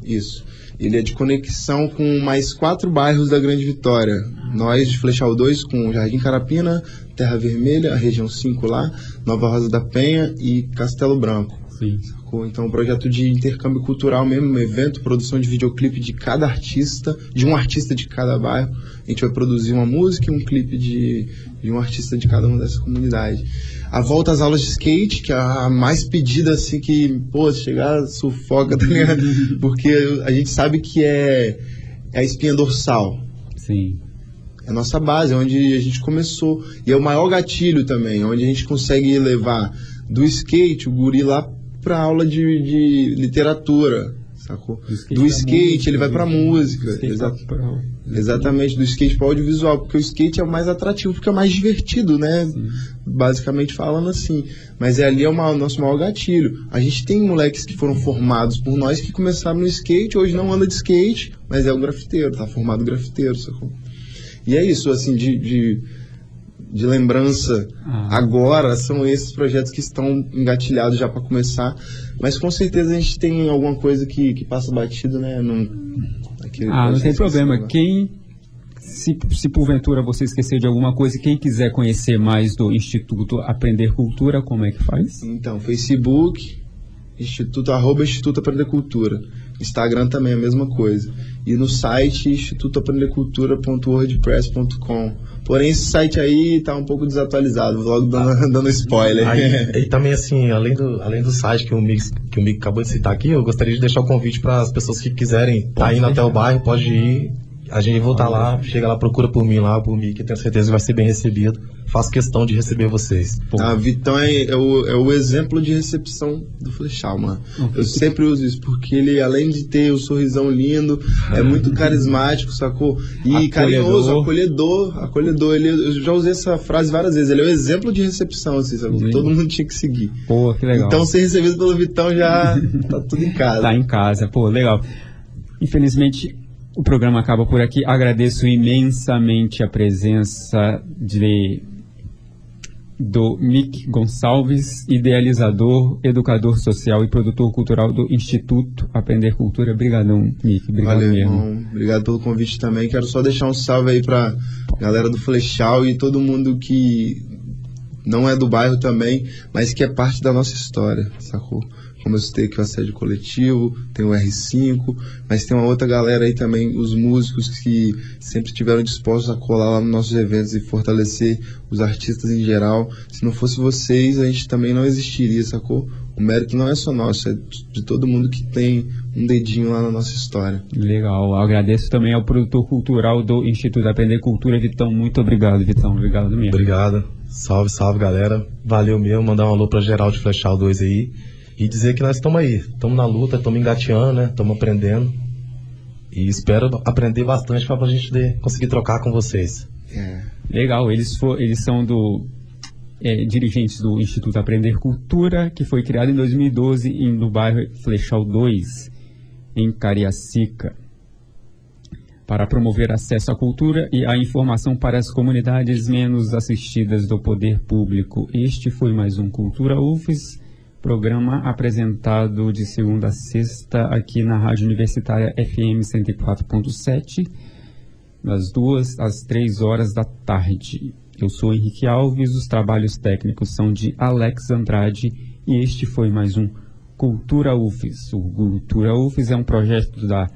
Isso. Ele é de conexão com mais quatro bairros da Grande Vitória. Nós de Flechal 2 com Jardim Carapina, Terra Vermelha, a região 5 lá, Nova Rosa da Penha e Castelo Branco. Sim. Sacou? Então, um projeto de intercâmbio cultural mesmo, um evento, produção de videoclipe de cada artista, de um artista de cada bairro. A gente vai produzir uma música e um clipe de, de um artista de cada uma dessa comunidade. A volta às aulas de skate, que é a mais pedida, assim, que, pô, chegar, sufoca, tá ligado? Porque a gente sabe que é, é a espinha dorsal. Sim. É a nossa base, é onde a gente começou. E é o maior gatilho também, onde a gente consegue levar do skate o guri lá pra aula de, de literatura, sacou? Do skate, música, ele vai pra música. do skate exa- Exatamente, do skate para audiovisual, porque o skate é o mais atrativo, porque é o mais divertido, né? Basicamente falando assim. Mas é ali é o ma- nosso maior gatilho. A gente tem moleques que foram formados por nós que começaram no skate, hoje não anda de skate, mas é um grafiteiro, tá formado grafiteiro, sacou? E é isso, assim, de, de, de lembrança Ah. agora, são esses projetos que estão engatilhados já para começar. Mas com certeza a gente tem alguma coisa que, que passa batido, né? Não, aquele Ah, não tem problema. que- Quem, se, se porventura você esquecer de alguma coisa, quem quiser conhecer mais do Instituto Aprender Cultura, como é que faz? Então, Facebook, Instituto, arroba Instituto Aprender Cultura. Instagram também é a mesma coisa. E no site institutoaprendercultura.wordpress.com. Porém, esse site aí tá um pouco desatualizado, logo dando, dando spoiler. Aí, e também, assim, além do, além do site que o, Mix, que o Mick acabou de citar aqui, eu gostaria de deixar o convite para as pessoas que quiserem estar indo até o bairro, pode ir. A gente voltar lá, chega lá, procura por mim lá, por mim, que tenho certeza que vai ser bem recebido. Faço questão de receber vocês. A Vitão é, é o, é o exemplo de recepção do Flechal, mano. Eu sempre uso isso, porque ele, além de ter o sorrisão lindo, é muito carismático, sacou? E Acolhedor. carinhoso, acolhedor, acolhedor. Ele, eu já usei essa frase várias vezes. Ele é o exemplo de recepção, assim, sacou? Sim. Todo mundo tinha que seguir. Pô, que legal. Então, ser recebido pelo Vitão já tá tudo em casa. Tá em casa, pô, legal. Infelizmente, O programa acaba por aqui. Agradeço imensamente a presença de do Mick Gonçalves, idealizador, educador social e produtor cultural do Instituto Aprender Cultura. Obrigadão, Mick. Obrigado Valeu, mesmo. irmão. Obrigado pelo convite também. Quero só deixar um salve aí pra galera do Flechal e todo mundo que não é do bairro também, mas que é parte da nossa história, sacou? Como eu citei aqui o assédio coletivo, tem o R5, mas tem uma outra galera aí também, os músicos que sempre estiveram dispostos a colar lá nos nossos eventos e fortalecer os artistas em geral. Se não fosse vocês, a gente também não existiria, sacou? O mérito não é só nosso, é de todo mundo que tem um dedinho lá na nossa história. Legal. Agradeço também ao produtor cultural do Instituto Aprender Cultura, Vitão. Muito obrigado, Vitão. Obrigado mesmo. Obrigado. Salve, salve, galera. Valeu mesmo. Mandar um alô pra geral de Flechal 2 aí. E dizer que nós estamos aí. Estamos na luta, estamos engateando, né? Estamos aprendendo. E espero aprender bastante para a gente de- conseguir trocar com vocês. É. Legal, eles, fo- eles são do é, dirigentes do Instituto Aprender Cultura, que foi criado em 2012 em, no bairro Flechal 2, em Cariacica, para promover acesso à cultura e à informação para as comunidades menos assistidas do poder público. Este foi mais um Cultura UFES, programa apresentado de segunda a sexta aqui na Rádio Universitária FM 104.7 das duas às três horas da tarde. Eu sou Henrique Alves, os trabalhos técnicos são de Alex Andrade e este foi mais um Cultura UFES. O Cultura UFES é um projeto da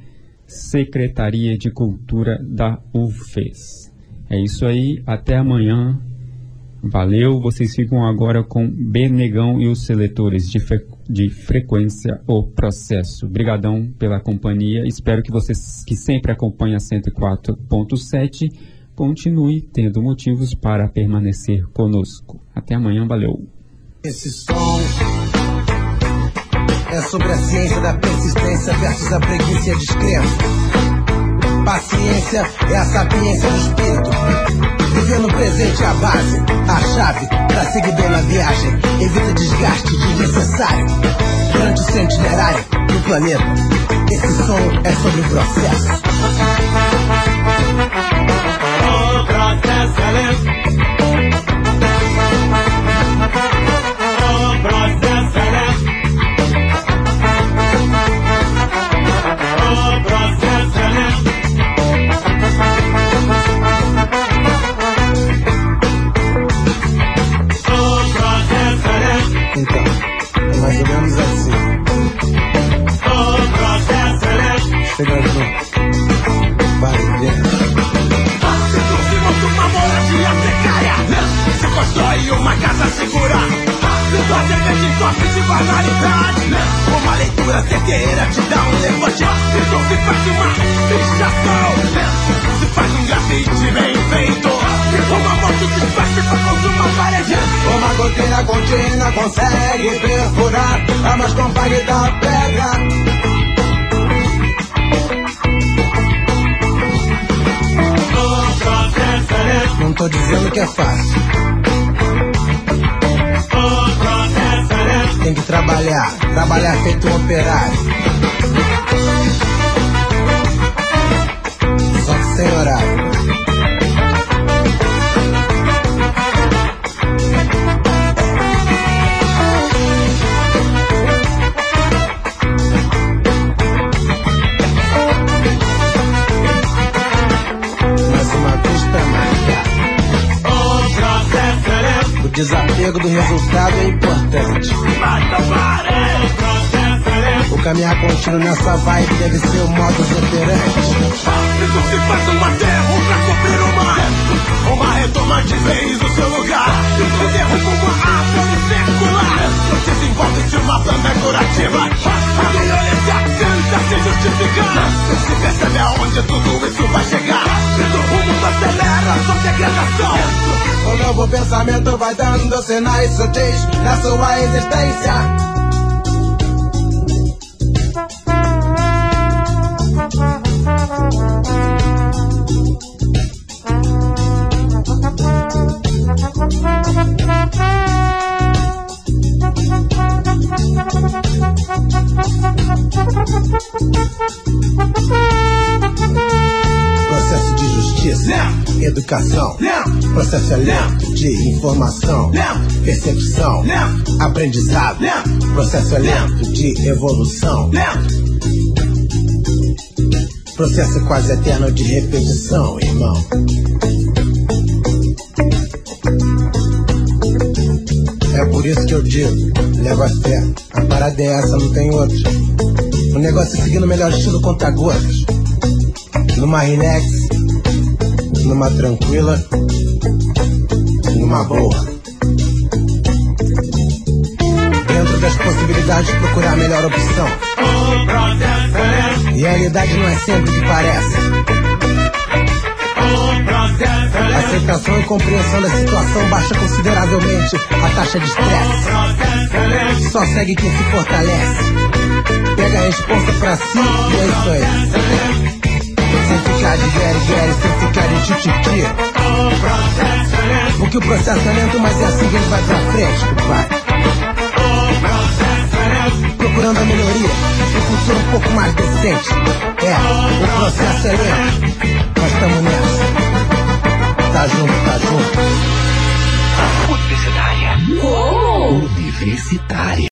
Secretaria de Cultura da UFES. É isso aí, até amanhã. Valeu, vocês ficam agora com Benegão e os seletores de, fre- de frequência o processo. Obrigadão pela companhia. Espero que vocês que sempre acompanham a 104.7 continue tendo motivos para permanecer conosco. Até amanhã, valeu. Esse som é sobre a ciência da persistência versus a preguiça e a descrença. Paciência é a sapiência do espírito. Viver no presente a base, a chave pra seguir bem na viagem. Evita desgaste desnecessário durante o seu itinerário no planeta. Esse som é sobre o processo. O processo é lento. Mais ou menos assim. O processo lento. Chega junto. Vai vendo. Se monta uma moradia precária Se constrói uma casa segura de de banalidade Uma leitura te um se faz uma pichação Se faz um grafite bem feito Que faz pra uma parede Uma goteira contínua consegue perfurar a mais compacta pedra. Não tô dizendo que é fácil, tem que trabalhar, trabalhar feito um operário. Só que sem horário. Desapego do resultado é importante. O caminhar contínuo nessa vibe deve ser o modus operandi. Isso se faz um aterro pra cobrir o mar Uma retoma de vez o seu lugar Isso derruba uma árvore circular Desenvolve-se uma planta curativa A violência tenta se justificar Se percebe aonde tudo isso vai chegar E o mundo acelera sua degradação O novo pensamento vai dando sinais sutis na sua existência. Educação, processo é lento de informação, percepção, aprendizado, processo é lento de evolução. Processo quase eterno de repetição, irmão. É por isso que eu digo, leva a fé. A parada é essa, não tem outra. O negócio é seguir no melhor estilo conta-gotas. Numa relax, numa tranquila, numa boa. Dentro das possibilidades, procurar a melhor opção. Realidade não é sempre o que parece. Aceitação e compreensão da situação baixa consideravelmente a taxa de estresse. Só segue quem se fortalece. Pega a resposta pra si e é isso aí. Sem ficar de gere, gere, sem ficar de tititi. Porque o processo é lento, mas é assim que ele vai pra frente, compadre. Procurando a melhoria, um futuro um pouco mais decente. É, o processo é lento, mas estamos nessa. Tá junto, tá junto. Universitária. Universitária.